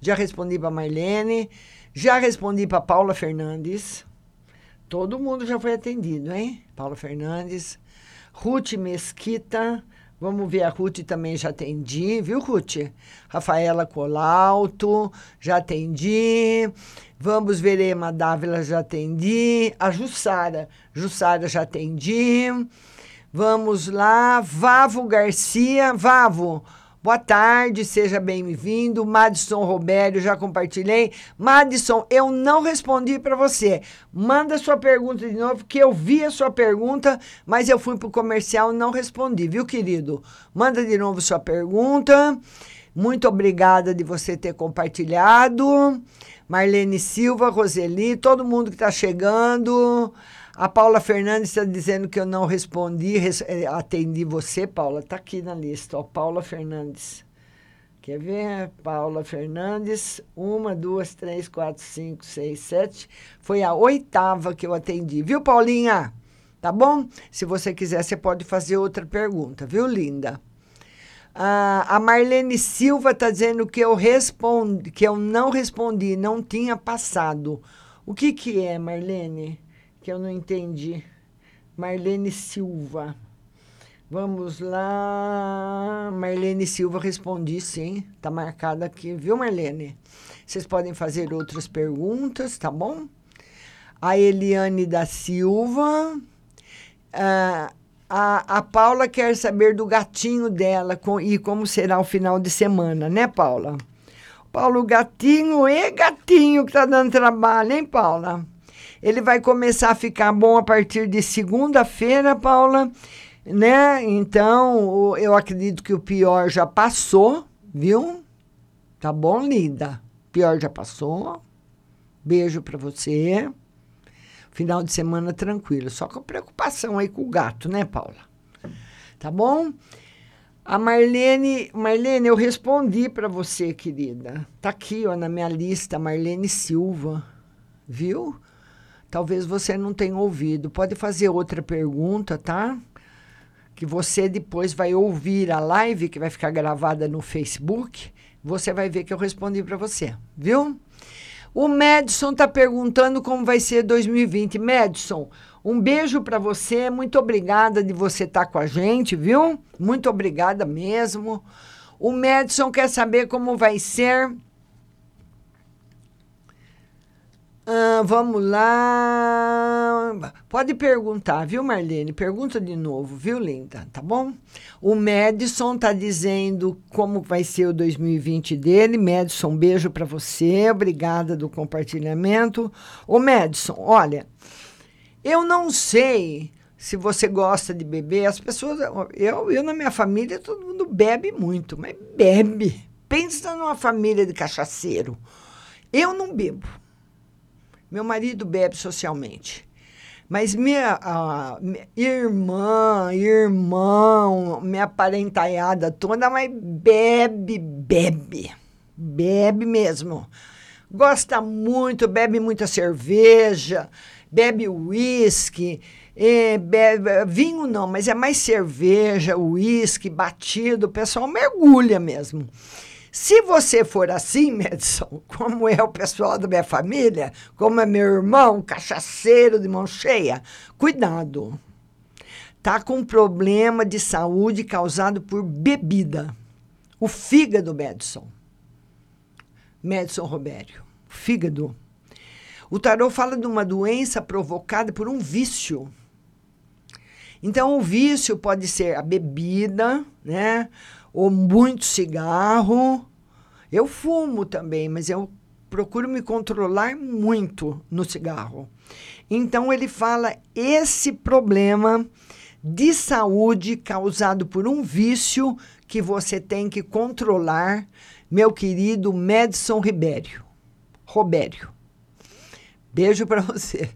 já respondi para Marlene, já respondi para Paula Fernandes. Todo mundo já foi atendido, hein? Paula Fernandes. Ruth Mesquita. Vamos ver, a Ruth também já atendi, viu, Ruth? Rafaela Colauto, já atendi. Vamos ver, Ema Dávila, já atendi. A Jussara, Jussara já atendi. Vamos lá, Vavo Garcia. Vavo, Boa tarde, seja bem-vindo. Madison Robério, já compartilhei. Madison, eu não respondi para você. Manda sua pergunta de novo, que eu vi a sua pergunta, mas eu fui para o comercial e não respondi, viu, querido? Manda de novo sua pergunta. Muito obrigada de você ter compartilhado. Marlene Silva, Roseli, todo mundo que está chegando. A Paula Fernandes está dizendo que eu não respondi, res, eh, atendi você, Paula. Está aqui na lista, ó, Paula Fernandes. Quer ver? Paula Fernandes, uma, duas, três, quatro, cinco, seis, sete. Foi a oitava que eu atendi, viu, Paulinha? Tá bom? Se você quiser, você pode fazer outra pergunta, viu, linda? Ah, a Marlene Silva está dizendo que eu respondi, que eu não respondi, não tinha passado. O que, que é, Marlene? Que eu não entendi. Marlene Silva. Vamos lá. Marlene Silva, respondi sim. Tá marcado aqui, viu, Marlene? Vocês podem fazer outras perguntas, tá bom? A Eliane da Silva. Ah, a, a Paula quer saber do gatinho dela com, e como será o final de semana, né, Paula? Paulo Gatinho e Gatinho que tá dando trabalho, hein, Paula? Ele vai começar a ficar bom a partir de segunda-feira, Paula, né? Então, eu acredito que o pior já passou, viu? Tá bom, linda? Pior já passou. Beijo para você. Final de semana tranquilo, só com preocupação aí com o gato, né, Paula? Tá bom? A Marlene, Marlene, eu respondi para você, querida. Tá aqui, ó, na minha lista, Marlene Silva. Viu? Talvez você não tenha ouvido. Pode fazer outra pergunta, tá? Que você depois vai ouvir a live que vai ficar gravada no Facebook. Você vai ver que eu respondi para você, viu? O Madison está perguntando como vai ser 2020. Madison, um beijo para você. Muito obrigada de você estar tá com a gente, viu? Muito obrigada mesmo. O Madison quer saber como vai ser Ah, vamos lá. Pode perguntar, viu, Marlene? Pergunta de novo, viu, linda? Tá bom? O Madison tá dizendo como vai ser o 2020 dele. Madison, beijo para você. Obrigada do compartilhamento. Ô, Madison, olha, eu não sei se você gosta de beber. As pessoas, eu, eu na minha família, todo mundo bebe muito, mas bebe. Pensa numa família de cachaceiro. Eu não bebo. Meu marido bebe socialmente. Mas minha, a, minha irmã, irmão, minha parentaiada toda, mas bebe, bebe. Bebe mesmo. Gosta muito, bebe muita cerveja, bebe uísque, é, bebe, vinho não, mas é mais cerveja, uísque, batido, o pessoal mergulha mesmo. Se você for assim, Madison, como é o pessoal da minha família, como é meu irmão, cachaceiro de mão cheia, cuidado. Tá com problema de saúde causado por bebida. O fígado, Madison. Madison Robério. Fígado. O tarô fala de uma doença provocada por um vício. Então, o vício pode ser a bebida, né? Ou muito cigarro. Eu fumo também, mas eu procuro me controlar muito no cigarro. Então ele fala esse problema de saúde causado por um vício que você tem que controlar, meu querido Madison Ribério. Robério. Beijo para você.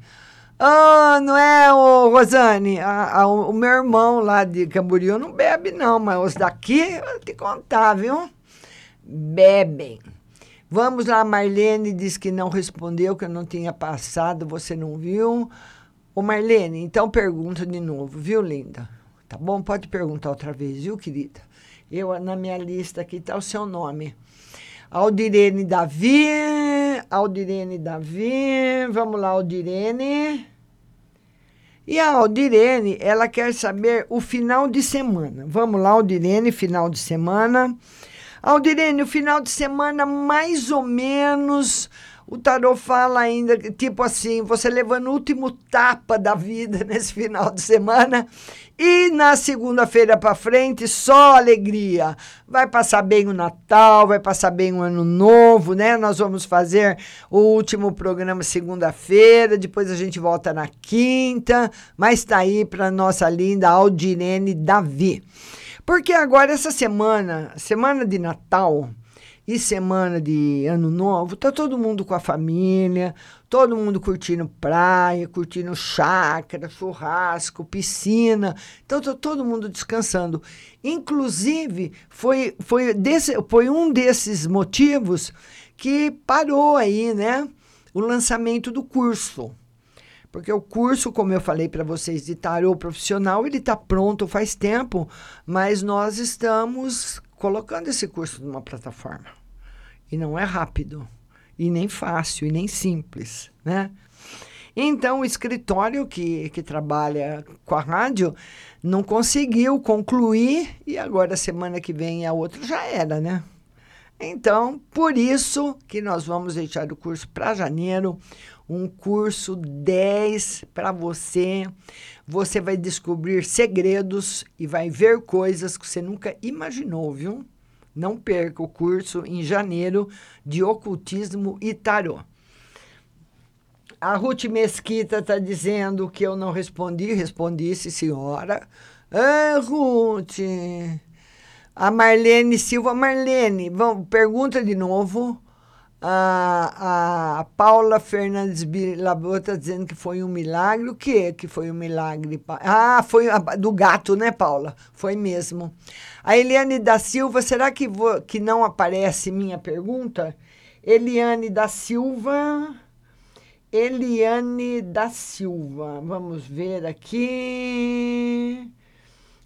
Ah, não é, ô, Rosane? A, a, o meu irmão lá de Camboriú não bebe, não, mas os daqui, eu te contar, viu? Bebem. Vamos lá, Marlene diz que não respondeu, que eu não tinha passado, você não viu. Ô, Marlene, então pergunta de novo, viu, linda? Tá bom? Pode perguntar outra vez, viu, querida? Eu, na minha lista aqui está o seu nome. Aldirene Davi, Aldirene Davi, vamos lá, Aldirene. E a Aldirene, ela quer saber o final de semana. Vamos lá, Aldirene, final de semana. Aldirene, o final de semana, mais ou menos, o tarot fala ainda, tipo assim, você levando o último tapa da vida nesse final de semana e na segunda-feira para frente, só alegria. Vai passar bem o Natal, vai passar bem o Ano Novo, né? Nós vamos fazer o último programa segunda-feira, depois a gente volta na quinta, mas tá aí para nossa linda Aldirene Davi. Porque agora essa semana, semana de Natal, e semana de ano novo, tá todo mundo com a família, todo mundo curtindo praia, curtindo chácara, churrasco, piscina. Então tá todo mundo descansando. Inclusive, foi, foi, desse, foi um desses motivos que parou aí, né? O lançamento do curso. Porque o curso, como eu falei para vocês, de tarô profissional, ele está pronto faz tempo, mas nós estamos colocando esse curso numa plataforma. E não é rápido, e nem fácil, e nem simples, né? Então, o escritório que, que trabalha com a rádio não conseguiu concluir e agora, semana que vem, a outra já era, né? Então, por isso que nós vamos deixar o curso para janeiro, um curso 10 para você. Você vai descobrir segredos e vai ver coisas que você nunca imaginou, viu? Não perca o curso em janeiro de ocultismo e tarô. A Ruth Mesquita está dizendo que eu não respondi. Respondi, sim, senhora. Ah, Ruth. A Marlene Silva. Marlene, vamos, pergunta de novo. A, a Paula Fernandes Bilabo está dizendo que foi um milagre. O que que foi um milagre? Ah, foi a, do gato, né, Paula? Foi mesmo. A Eliane da Silva, será que, vou, que não aparece minha pergunta? Eliane da Silva. Eliane da Silva. Vamos ver aqui.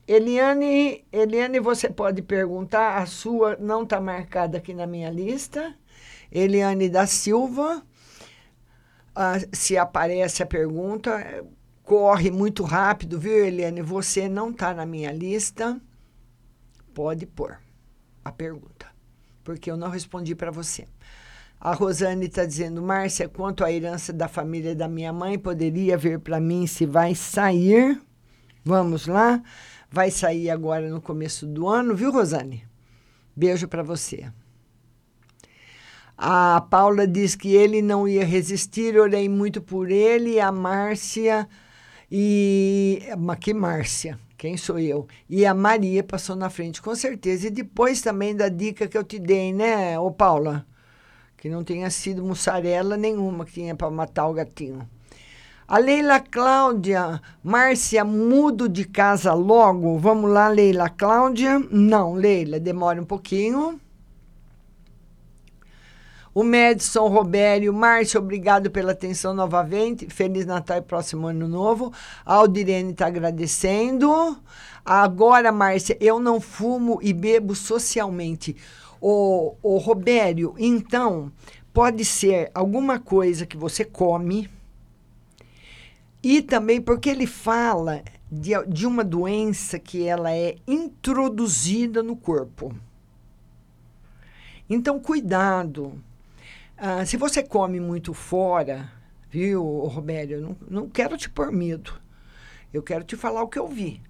Eliane, Eliane, você pode perguntar. A sua não está marcada aqui na minha lista. Eliane da Silva. Ah, se aparece a pergunta, corre muito rápido, viu, Eliane? Você não está na minha lista. Pode pôr a pergunta, porque eu não respondi para você. A Rosane está dizendo, Márcia, quanto à herança da família da minha mãe, poderia ver para mim se vai sair? Vamos lá. Vai sair agora no começo do ano, viu, Rosane? Beijo para você. A Paula diz que ele não ia resistir, orei muito por ele, a Márcia e. Mas que Márcia? Quem sou eu? E a Maria passou na frente, com certeza. E depois também da dica que eu te dei, né, ô Paula? que não tenha sido mussarela nenhuma que tinha para matar o gatinho. A Leila Cláudia, Márcia, mudo de casa logo. Vamos lá, Leila Cláudia. Não, Leila, demora um pouquinho. O Madison Robério, Márcia, obrigado pela atenção novamente. Feliz Natal e próximo ano novo. A Aldirene está agradecendo. Agora, Márcia, eu não fumo e bebo socialmente. O, o Robério, então, pode ser alguma coisa que você come e também porque ele fala de, de uma doença que ela é introduzida no corpo. Então, cuidado. Ah, se você come muito fora, viu, Robério, não, não quero te pôr medo. Eu quero te falar o que eu vi.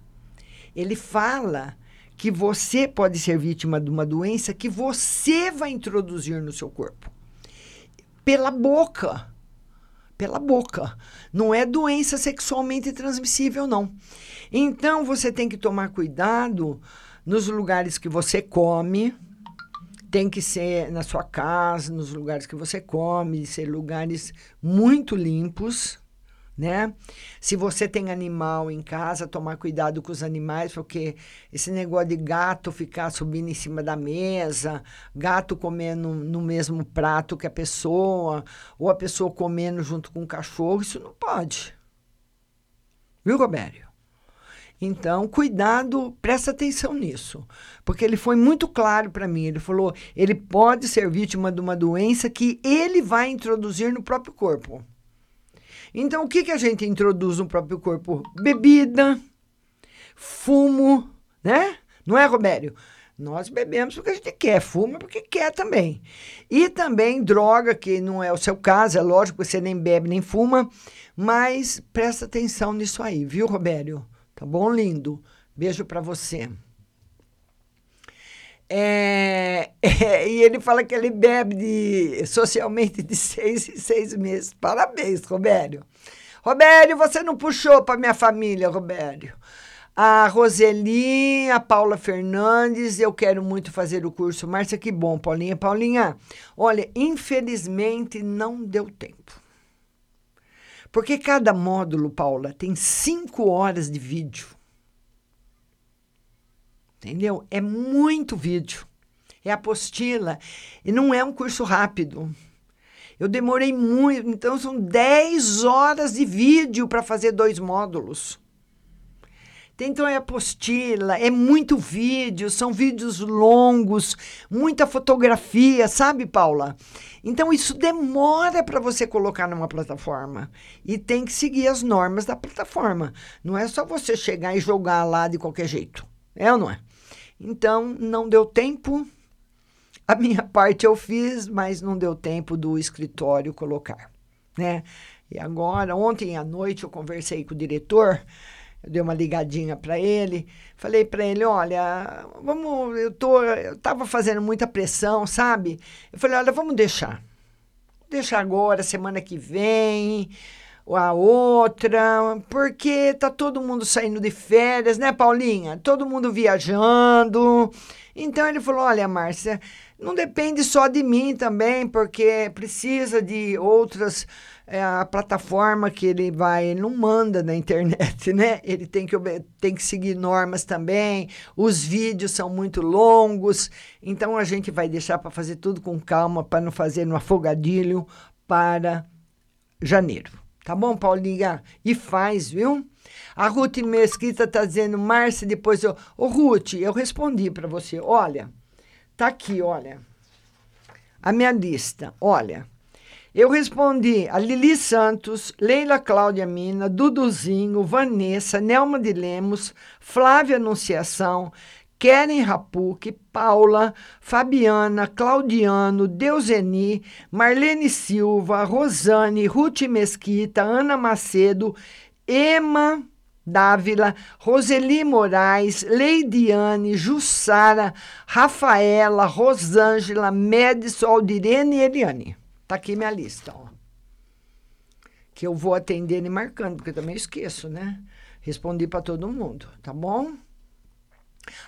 Ele fala que você pode ser vítima de uma doença que você vai introduzir no seu corpo. Pela boca. Pela boca. Não é doença sexualmente transmissível, não. Então você tem que tomar cuidado nos lugares que você come. Tem que ser na sua casa, nos lugares que você come, ser lugares muito limpos né? Se você tem animal em casa, tomar cuidado com os animais, porque esse negócio de gato ficar subindo em cima da mesa, gato comendo no mesmo prato que a pessoa, ou a pessoa comendo junto com o cachorro, isso não pode. Viu, Robério? Então, cuidado, presta atenção nisso, porque ele foi muito claro para mim. Ele falou: ele pode ser vítima de uma doença que ele vai introduzir no próprio corpo. Então, o que, que a gente introduz no próprio corpo? Bebida, fumo, né? Não é, Robério? Nós bebemos porque a gente quer, fuma porque quer também. E também droga, que não é o seu caso, é lógico que você nem bebe nem fuma, mas presta atenção nisso aí, viu, Robério? Tá bom, lindo? Beijo para você. É, é, e ele fala que ele bebe de, socialmente de seis em seis meses. Parabéns, Robério. Robério, você não puxou para minha família, Robério. A Roseli, a Paula Fernandes, eu quero muito fazer o curso. Márcia, que bom, Paulinha. Paulinha, olha, infelizmente não deu tempo. Porque cada módulo, Paula, tem cinco horas de vídeo. Entendeu? É muito vídeo. É apostila. E não é um curso rápido. Eu demorei muito. Então, são 10 horas de vídeo para fazer dois módulos. Então, é apostila, é muito vídeo, são vídeos longos, muita fotografia, sabe, Paula? Então, isso demora para você colocar numa plataforma. E tem que seguir as normas da plataforma. Não é só você chegar e jogar lá de qualquer jeito. É ou não é? Então, não deu tempo. A minha parte eu fiz, mas não deu tempo do escritório colocar, né? E agora, ontem à noite eu conversei com o diretor Eu dei uma ligadinha para ele, falei para ele, olha, vamos, eu tô, eu tava fazendo muita pressão, sabe? Eu falei, olha, vamos deixar. Deixa agora, semana que vem, a outra, porque tá todo mundo saindo de férias, né, Paulinha? Todo mundo viajando. Então ele falou: Olha, Márcia, não depende só de mim também, porque precisa de outras. É, a plataforma que ele vai, não manda na internet, né? Ele tem que, tem que seguir normas também. Os vídeos são muito longos, então a gente vai deixar para fazer tudo com calma, para não fazer no afogadilho para janeiro. Tá bom, Paulinha? E faz, viu? A Ruth Mesquita está dizendo, Márcia, depois eu. Ô, Ruth, eu respondi para você. Olha, tá aqui, olha. A minha lista. Olha. Eu respondi a Lili Santos, Leila Cláudia Mina, Duduzinho, Vanessa, Nelma de Lemos, Flávia Anunciação, Keren Rapuc, Paula, Fabiana, Claudiano, Deuseni, Marlene Silva, Rosane, Ruth Mesquita, Ana Macedo, Ema Dávila, Roseli Moraes, Leidiane, Jussara, Rafaela, Rosângela, Médison, Aldirene e Eliane. Tá aqui minha lista, ó. Que eu vou atender e marcando, porque eu também esqueço, né? Respondi para todo mundo, tá bom?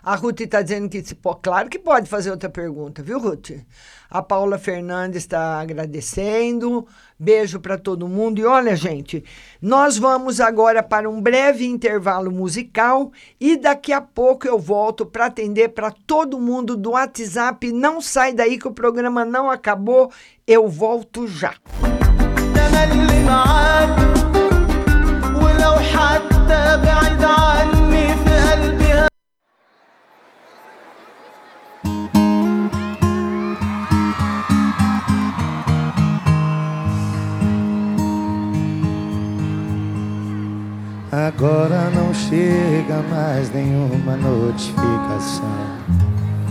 A Ruth está dizendo que, claro que pode fazer outra pergunta, viu, Ruth? A Paula Fernandes está agradecendo. Beijo para todo mundo. E olha, gente, nós vamos agora para um breve intervalo musical e daqui a pouco eu volto para atender para todo mundo do WhatsApp. Não sai daí que o programa não acabou. Eu volto já. Agora não chega mais nenhuma notificação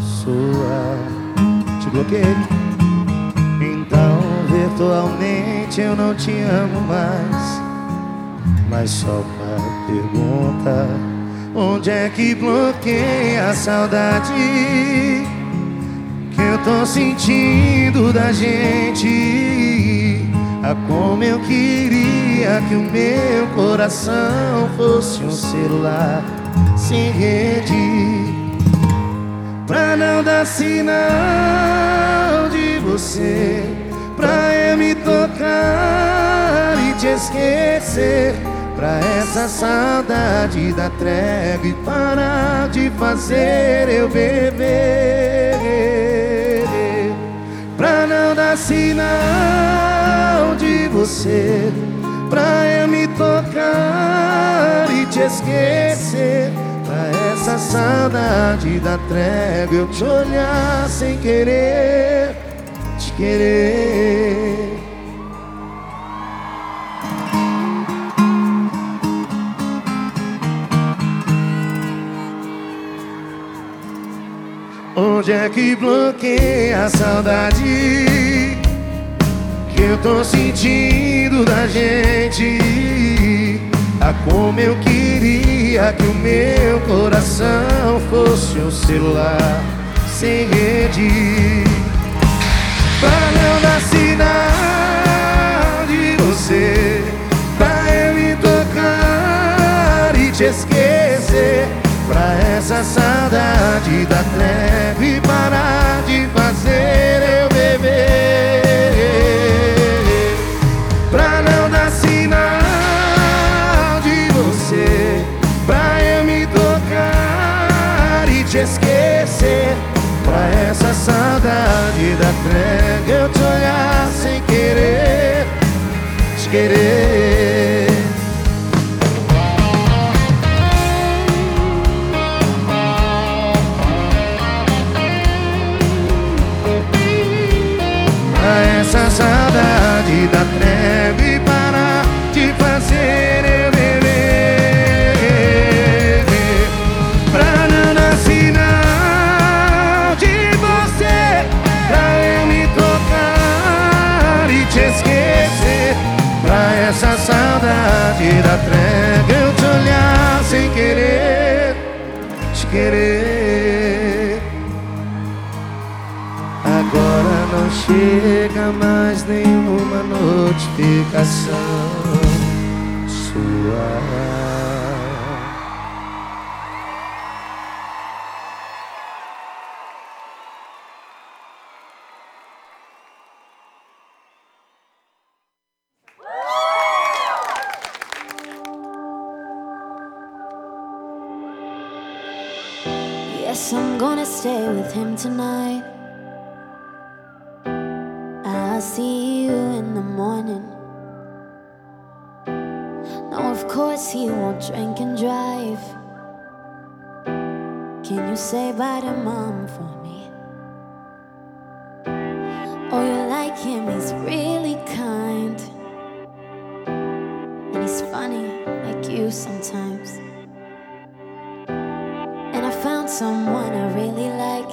sua. Te bloqueei. Então, virtualmente eu não te amo mais. Mas só uma pergunta: onde é que bloqueia a saudade que eu tô sentindo da gente? Ah, como eu queria que o meu coração fosse um celular sem rede. Pra não dar sinal de você Pra eu me tocar e te esquecer Pra essa saudade da trégua e parar de fazer eu beber Pra não dar sinal de você Pra eu me tocar e te esquecer. Pra essa saudade da trégua Eu te olhar sem querer Te querer Onde é que bloqueia a saudade Que eu tô sentindo da gente? Ah, como eu queria que o meu coração fosse um celular sem rede. Pra não dar sinal de você Pra eu me tocar e te esquecer Pra essa saudade da treva e parar de fazer eu beber. Pra não dar sinal de você Pra eu me tocar e te esquecer. Pra essa saudade da treva eu te olhar sem querer Te querer vida treme para te fazer eu beber. Pra não dar sinal de você, pra eu me tocar e te esquecer. Pra essa saudade da treva eu te olhar sem querer, te querer. chega mais nenhuma notificação sua. Yes, I'm gonna stay with him tonight. see you in the morning. No, of course he won't drink and drive. Can you say bye to mom for me? Oh, you like him, he's really kind. And he's funny, like you sometimes. And I found someone I really like,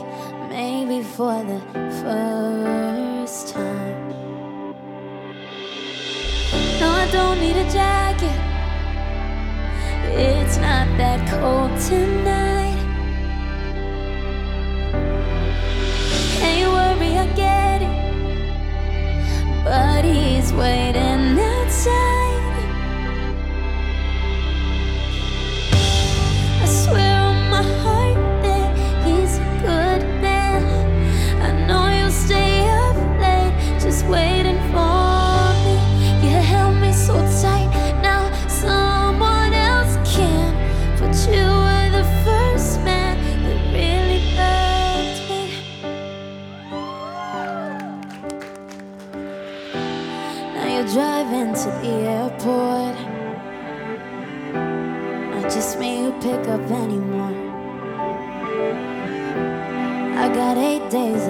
maybe for the first time. don't need a jacket. It's not that cold tonight. Can't worry, I get it. But he's waiting. days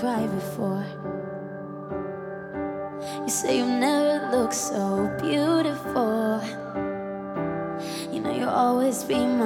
cry before. You say you never look so beautiful. You know you'll always be my.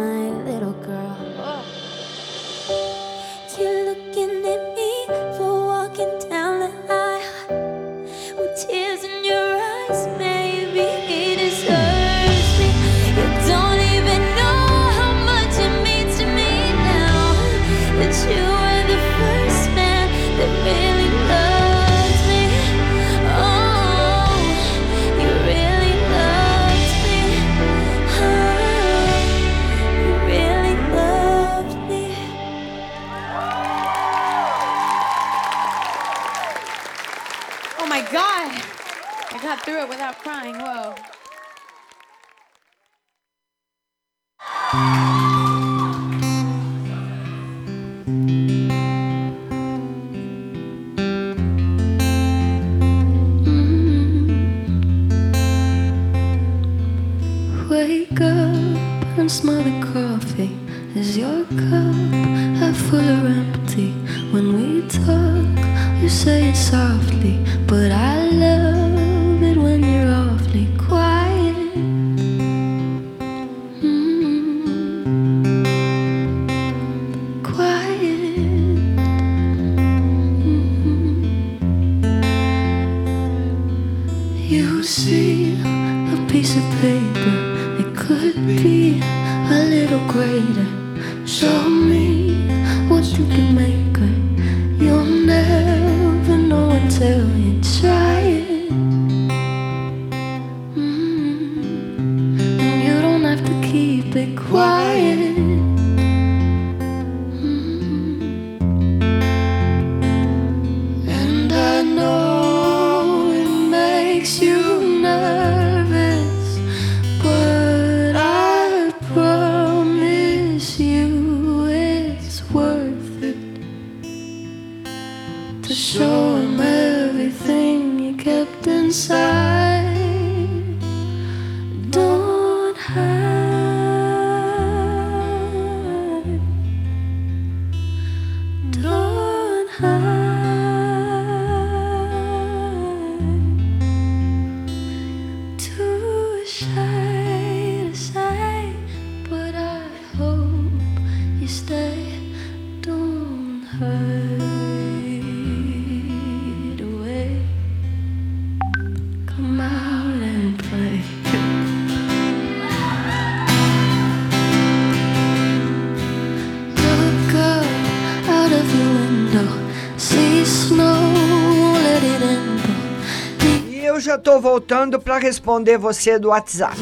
E tô voltando para responder você do WhatsApp.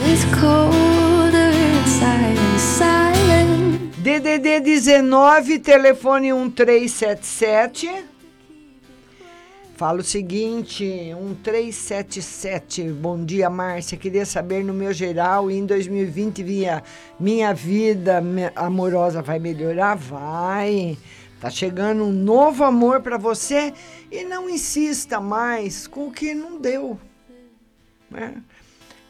DDD 19, telefone 1377. Fala o seguinte, 1377. Bom dia, Márcia. Queria saber no meu geral em 2020 via minha vida amorosa vai melhorar? Vai. Tá chegando um novo amor para você e não insista mais com o que não deu. Né?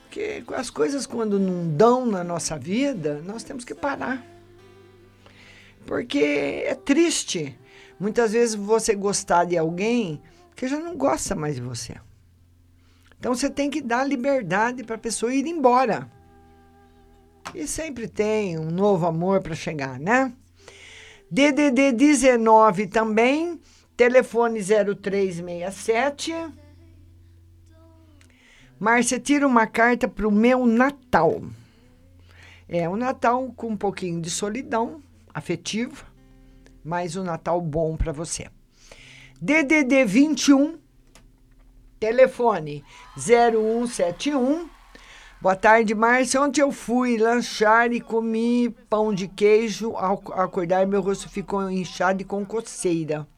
Porque as coisas quando não dão na nossa vida, nós temos que parar. Porque é triste. Muitas vezes você gostar de alguém que já não gosta mais de você. Então você tem que dar liberdade para a pessoa ir embora. E sempre tem um novo amor para chegar, né? DDD 19 também, telefone 0367. Márcia, tira uma carta para o meu Natal. É um Natal com um pouquinho de solidão afetiva, mas um Natal bom para você. DDD 21, telefone 0171. Boa tarde, Márcia. Ontem eu fui lanchar e comi pão de queijo. Ao acordar, meu rosto ficou inchado e com coceira.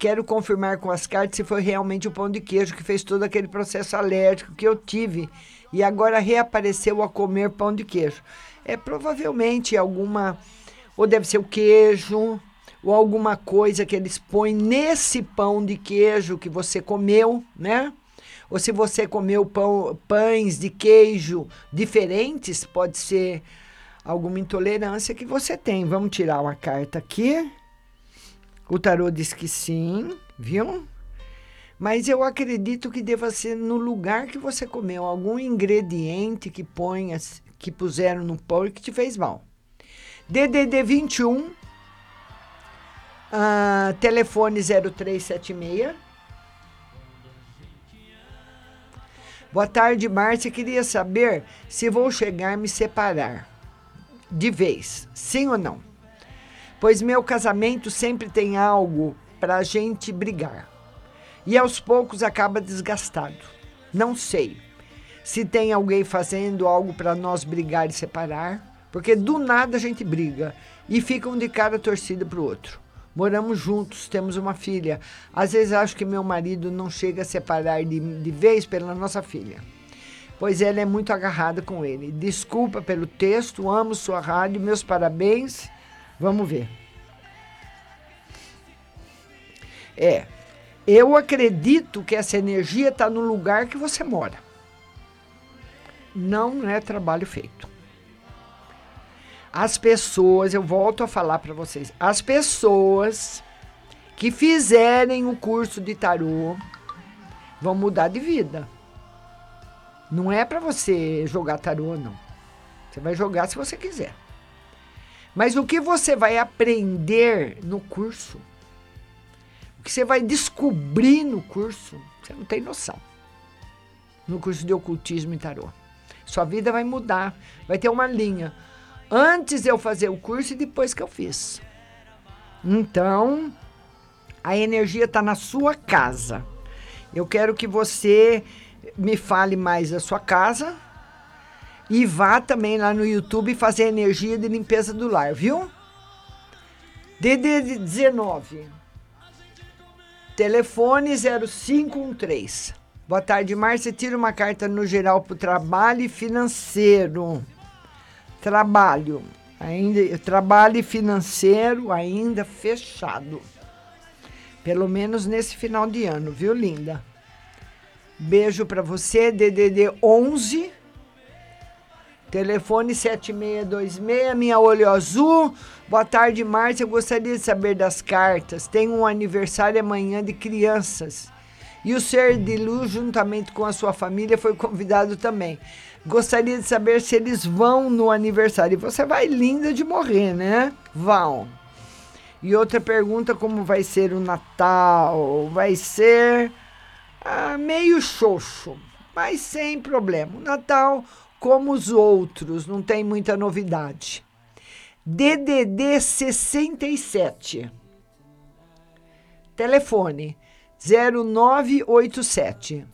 Quero confirmar com as cartas se foi realmente o pão de queijo que fez todo aquele processo alérgico que eu tive e agora reapareceu a comer pão de queijo. É provavelmente alguma, ou deve ser o queijo, ou alguma coisa que eles põem nesse pão de queijo que você comeu, né? Ou se você comeu pão, pães de queijo diferentes, pode ser alguma intolerância que você tem. Vamos tirar uma carta aqui. O tarô diz que sim, viu? Mas eu acredito que deva ser no lugar que você comeu, algum ingrediente que ponha, que puseram no pão e que te fez mal. DDD 21, ah, telefone 0376. Boa tarde, Márcia. Queria saber se vou chegar a me separar de vez, sim ou não? Pois meu casamento sempre tem algo para a gente brigar e aos poucos acaba desgastado. Não sei se tem alguém fazendo algo para nós brigar e separar, porque do nada a gente briga e fica um de cara torcida para o outro. Moramos juntos, temos uma filha. Às vezes acho que meu marido não chega a separar de, de vez pela nossa filha, pois ela é muito agarrada com ele. Desculpa pelo texto, amo sua rádio, meus parabéns. Vamos ver. É, eu acredito que essa energia está no lugar que você mora. Não é trabalho feito. As pessoas, eu volto a falar para vocês, as pessoas que fizerem o curso de tarô vão mudar de vida. Não é para você jogar tarô, não. Você vai jogar se você quiser. Mas o que você vai aprender no curso, o que você vai descobrir no curso, você não tem noção. No curso de ocultismo e tarô. Sua vida vai mudar, vai ter uma linha. Antes eu fazer o curso e depois que eu fiz. Então, a energia está na sua casa. Eu quero que você me fale mais da sua casa e vá também lá no YouTube fazer energia de limpeza do lar, viu? DD 19. Telefone 0513. Boa tarde, Márcia. Tira uma carta no geral para o trabalho financeiro. Trabalho. Ainda, trabalho financeiro ainda fechado. Pelo menos nesse final de ano, viu, linda? Beijo para você, DDD 11 Telefone 7626, minha olho azul. Boa tarde, Márcia. Eu gostaria de saber das cartas. Tem um aniversário amanhã de crianças. E o ser de luz, juntamente com a sua família, foi convidado também. Gostaria de saber se eles vão no aniversário. E você vai linda de morrer, né? Vão. E outra pergunta: como vai ser o Natal? Vai ser ah, meio xoxo, mas sem problema. O Natal como os outros, não tem muita novidade. DDD 67. Telefone 0987.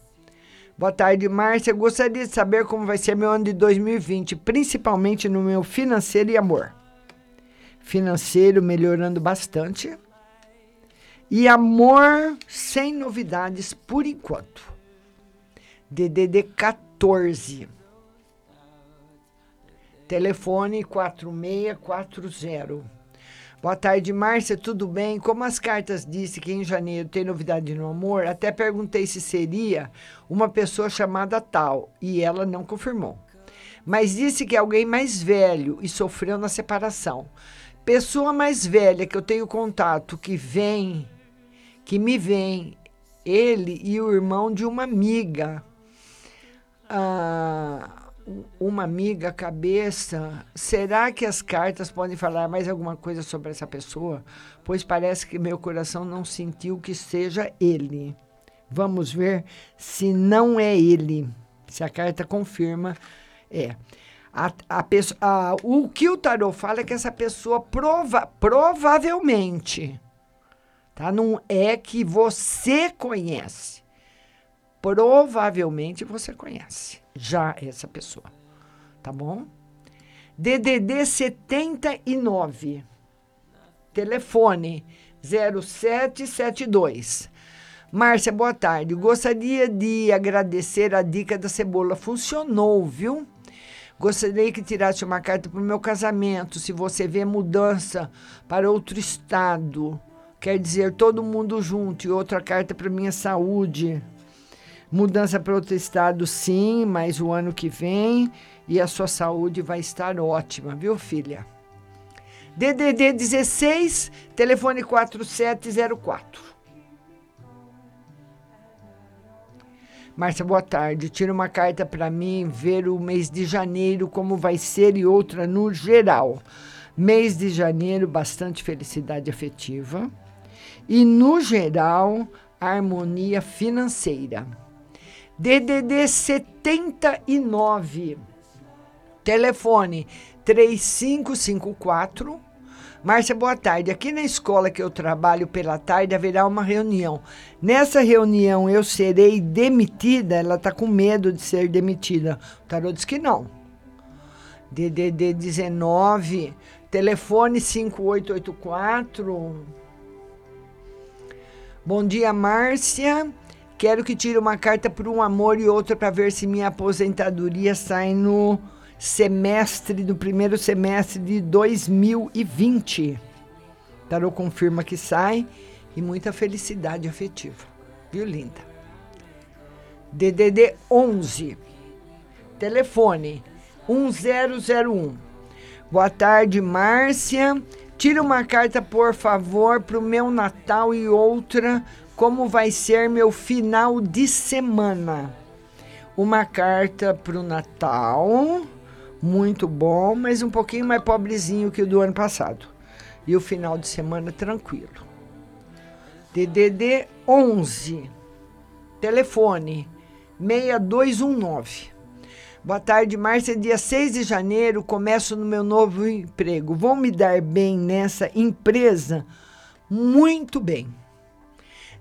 Boa tarde, Márcia. Gostaria de saber como vai ser meu ano de 2020, principalmente no meu financeiro e amor. Financeiro melhorando bastante. E amor sem novidades por enquanto. DDD 14. Telefone 4640. Boa tarde, Márcia, tudo bem? Como as cartas disse que em janeiro tem novidade no amor, até perguntei se seria uma pessoa chamada tal e ela não confirmou. Mas disse que é alguém mais velho e sofreu na separação. Pessoa mais velha que eu tenho contato, que vem, que me vem, ele e o irmão de uma amiga. Ah, uma amiga cabeça, será que as cartas podem falar mais alguma coisa sobre essa pessoa? Pois parece que meu coração não sentiu que seja ele. Vamos ver se não é ele. Se a carta confirma, é. A, a a, o que o tarot fala é que essa pessoa prova, provavelmente, tá? Não é que você conhece. Provavelmente você conhece já essa pessoa. Tá bom? DDD 79. Telefone 0772. Márcia, boa tarde. Gostaria de agradecer a dica da cebola. Funcionou, viu? Gostaria que tirasse uma carta para o meu casamento. Se você vê mudança para outro estado, quer dizer todo mundo junto, e outra carta para minha saúde. Mudança para outro estado, sim, mas o ano que vem e a sua saúde vai estar ótima, viu, filha? DDD 16, telefone 4704. Márcia, boa tarde. Tira uma carta para mim, ver o mês de janeiro, como vai ser, e outra no geral. Mês de janeiro, bastante felicidade afetiva. E no geral, harmonia financeira. DDD 79. Telefone 3554. Márcia, boa tarde. Aqui na escola que eu trabalho pela tarde haverá uma reunião. Nessa reunião eu serei demitida. Ela está com medo de ser demitida. O tarô diz que não. DDD 19, telefone 5884. Bom dia, Márcia. Quero que tire uma carta por um amor e outra para ver se minha aposentadoria sai no semestre do primeiro semestre de 2020. Tarô confirma que sai e muita felicidade afetiva. Viu, linda? DDD 11. Telefone 1001. Boa tarde, Márcia. Tira uma carta, por favor, para o meu Natal e outra como vai ser meu final de semana. Uma carta para o Natal, muito bom, mas um pouquinho mais pobrezinho que o do ano passado. E o final de semana tranquilo. DDD 11, telefone 6219. Boa tarde, Márcia. Dia 6 de janeiro começo no meu novo emprego. Vou me dar bem nessa empresa muito bem.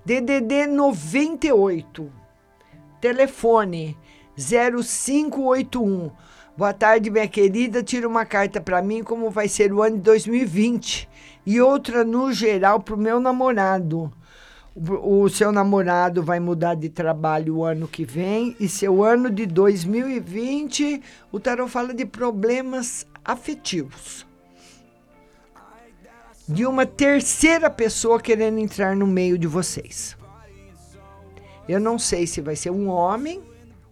DDD 98, telefone 0581. Boa tarde, minha querida. Tira uma carta para mim como vai ser o ano de 2020 e outra no geral para o meu namorado. O, o seu namorado vai mudar de trabalho o ano que vem e seu ano de 2020, o tarot fala de problemas afetivos. De uma terceira pessoa querendo entrar no meio de vocês. Eu não sei se vai ser um homem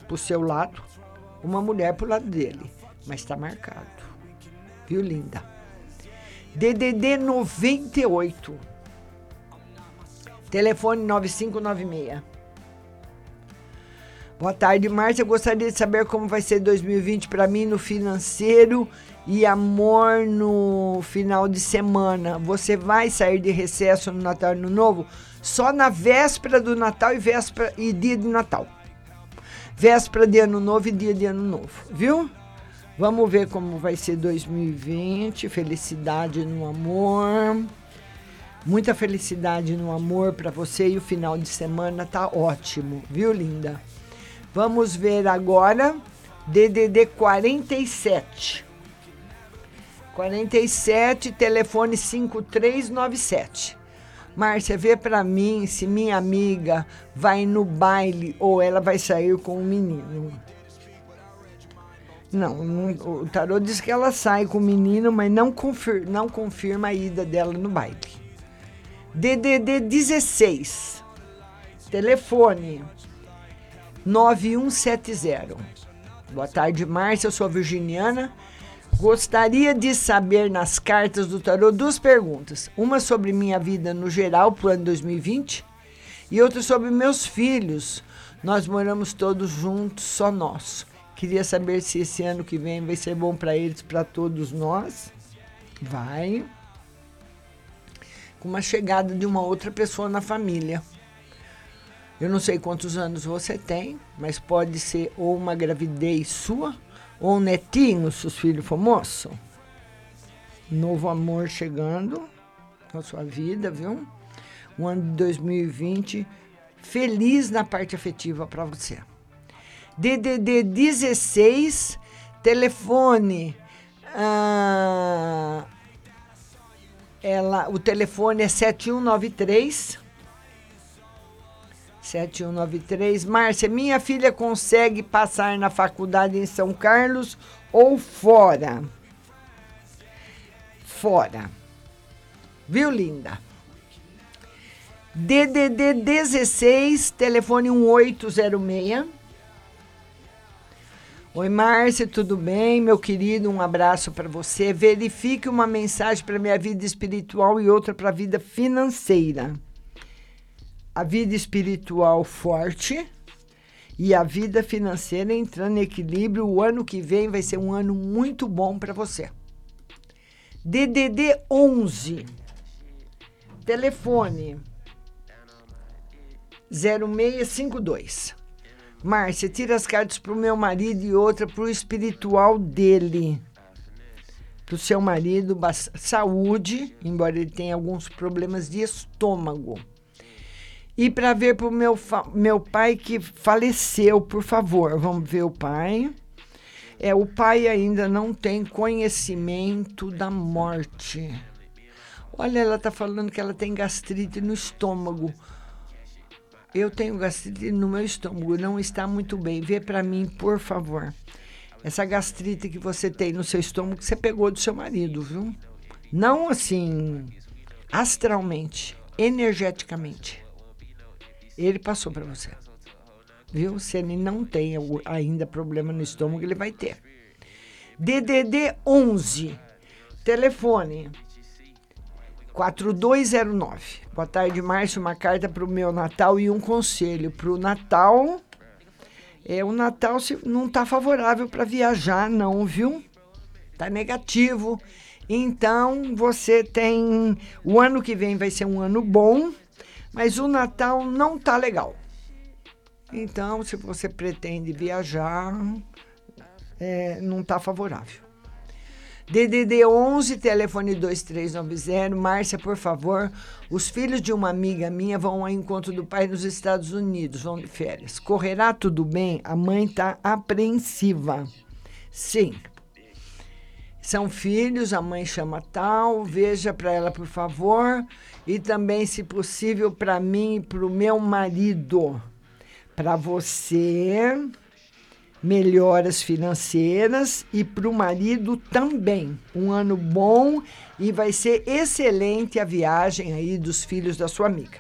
pro seu lado, uma mulher pro lado dele, mas está marcado. Viu, linda? DDD 98. Telefone 9596. Boa tarde, Márcia. Gostaria de saber como vai ser 2020 para mim no financeiro e amor no final de semana. Você vai sair de recesso no Natal e no Novo? Só na véspera do Natal e véspera e dia de Natal. Véspera de Ano Novo e dia de Ano Novo, viu? Vamos ver como vai ser 2020. Felicidade no amor. Muita felicidade no amor para você e o final de semana tá ótimo, viu, linda? Vamos ver agora DDD 47. 47, telefone 5397. Márcia, vê para mim se minha amiga vai no baile ou ela vai sair com um menino. Não, não, o tarô diz que ela sai com o menino, mas não, confir, não confirma a ida dela no baile. DDD 16. Telefone 9170. Boa tarde, Márcia. Eu sou virginiana. Gostaria de saber nas cartas do tarô duas perguntas. Uma sobre minha vida no geral para o ano 2020 e outra sobre meus filhos. Nós moramos todos juntos, só nós. Queria saber se esse ano que vem vai ser bom para eles, para todos nós. Vai com uma chegada de uma outra pessoa na família. Eu não sei quantos anos você tem, mas pode ser ou uma gravidez sua, ou netinho, se os filhos for moço. Novo amor chegando na sua vida, viu? Um ano de 2020 feliz na parte afetiva para você. DDD 16, telefone ah, ela, o telefone é 7193. 7193. Márcia, minha filha consegue passar na faculdade em São Carlos ou fora? Fora. Viu, linda? DDD 16, telefone 1806. Oi, Márcia, tudo bem? Meu querido, um abraço para você. Verifique uma mensagem para minha vida espiritual e outra para a vida financeira. A vida espiritual forte e a vida financeira entrando em equilíbrio. O ano que vem vai ser um ano muito bom para você. DDD 11. Telefone 0652. Márcia, tira as cartas para o meu marido e outra para o espiritual dele. Para o seu marido, saúde, embora ele tenha alguns problemas de estômago. E para ver para o meu, meu pai que faleceu, por favor. Vamos ver o pai. É, o pai ainda não tem conhecimento da morte. Olha, ela está falando que ela tem gastrite no estômago. Eu tenho gastrite no meu estômago, não está muito bem. Vê para mim, por favor. Essa gastrite que você tem no seu estômago, você pegou do seu marido, viu? Não assim, astralmente, energeticamente. Ele passou para você. Viu? Se ele não tem ainda problema no estômago, ele vai ter. DDD 11. Telefone 4209. Boa tarde, Márcio. Uma carta para o meu Natal e um conselho. Para o Natal, é, o Natal não está favorável para viajar, não, viu? Está negativo. Então, você tem. O ano que vem vai ser um ano bom, mas o Natal não está legal. Então, se você pretende viajar, é, não está favorável. DDD 11, telefone 2390. Márcia, por favor, os filhos de uma amiga minha vão ao encontro do pai nos Estados Unidos, vão de férias. Correrá tudo bem? A mãe está apreensiva. Sim. São filhos, a mãe chama tal, veja para ela, por favor, e também, se possível, para mim e para o meu marido. Para você, melhoras financeiras e para o marido também. Um ano bom e vai ser excelente a viagem aí dos filhos da sua amiga.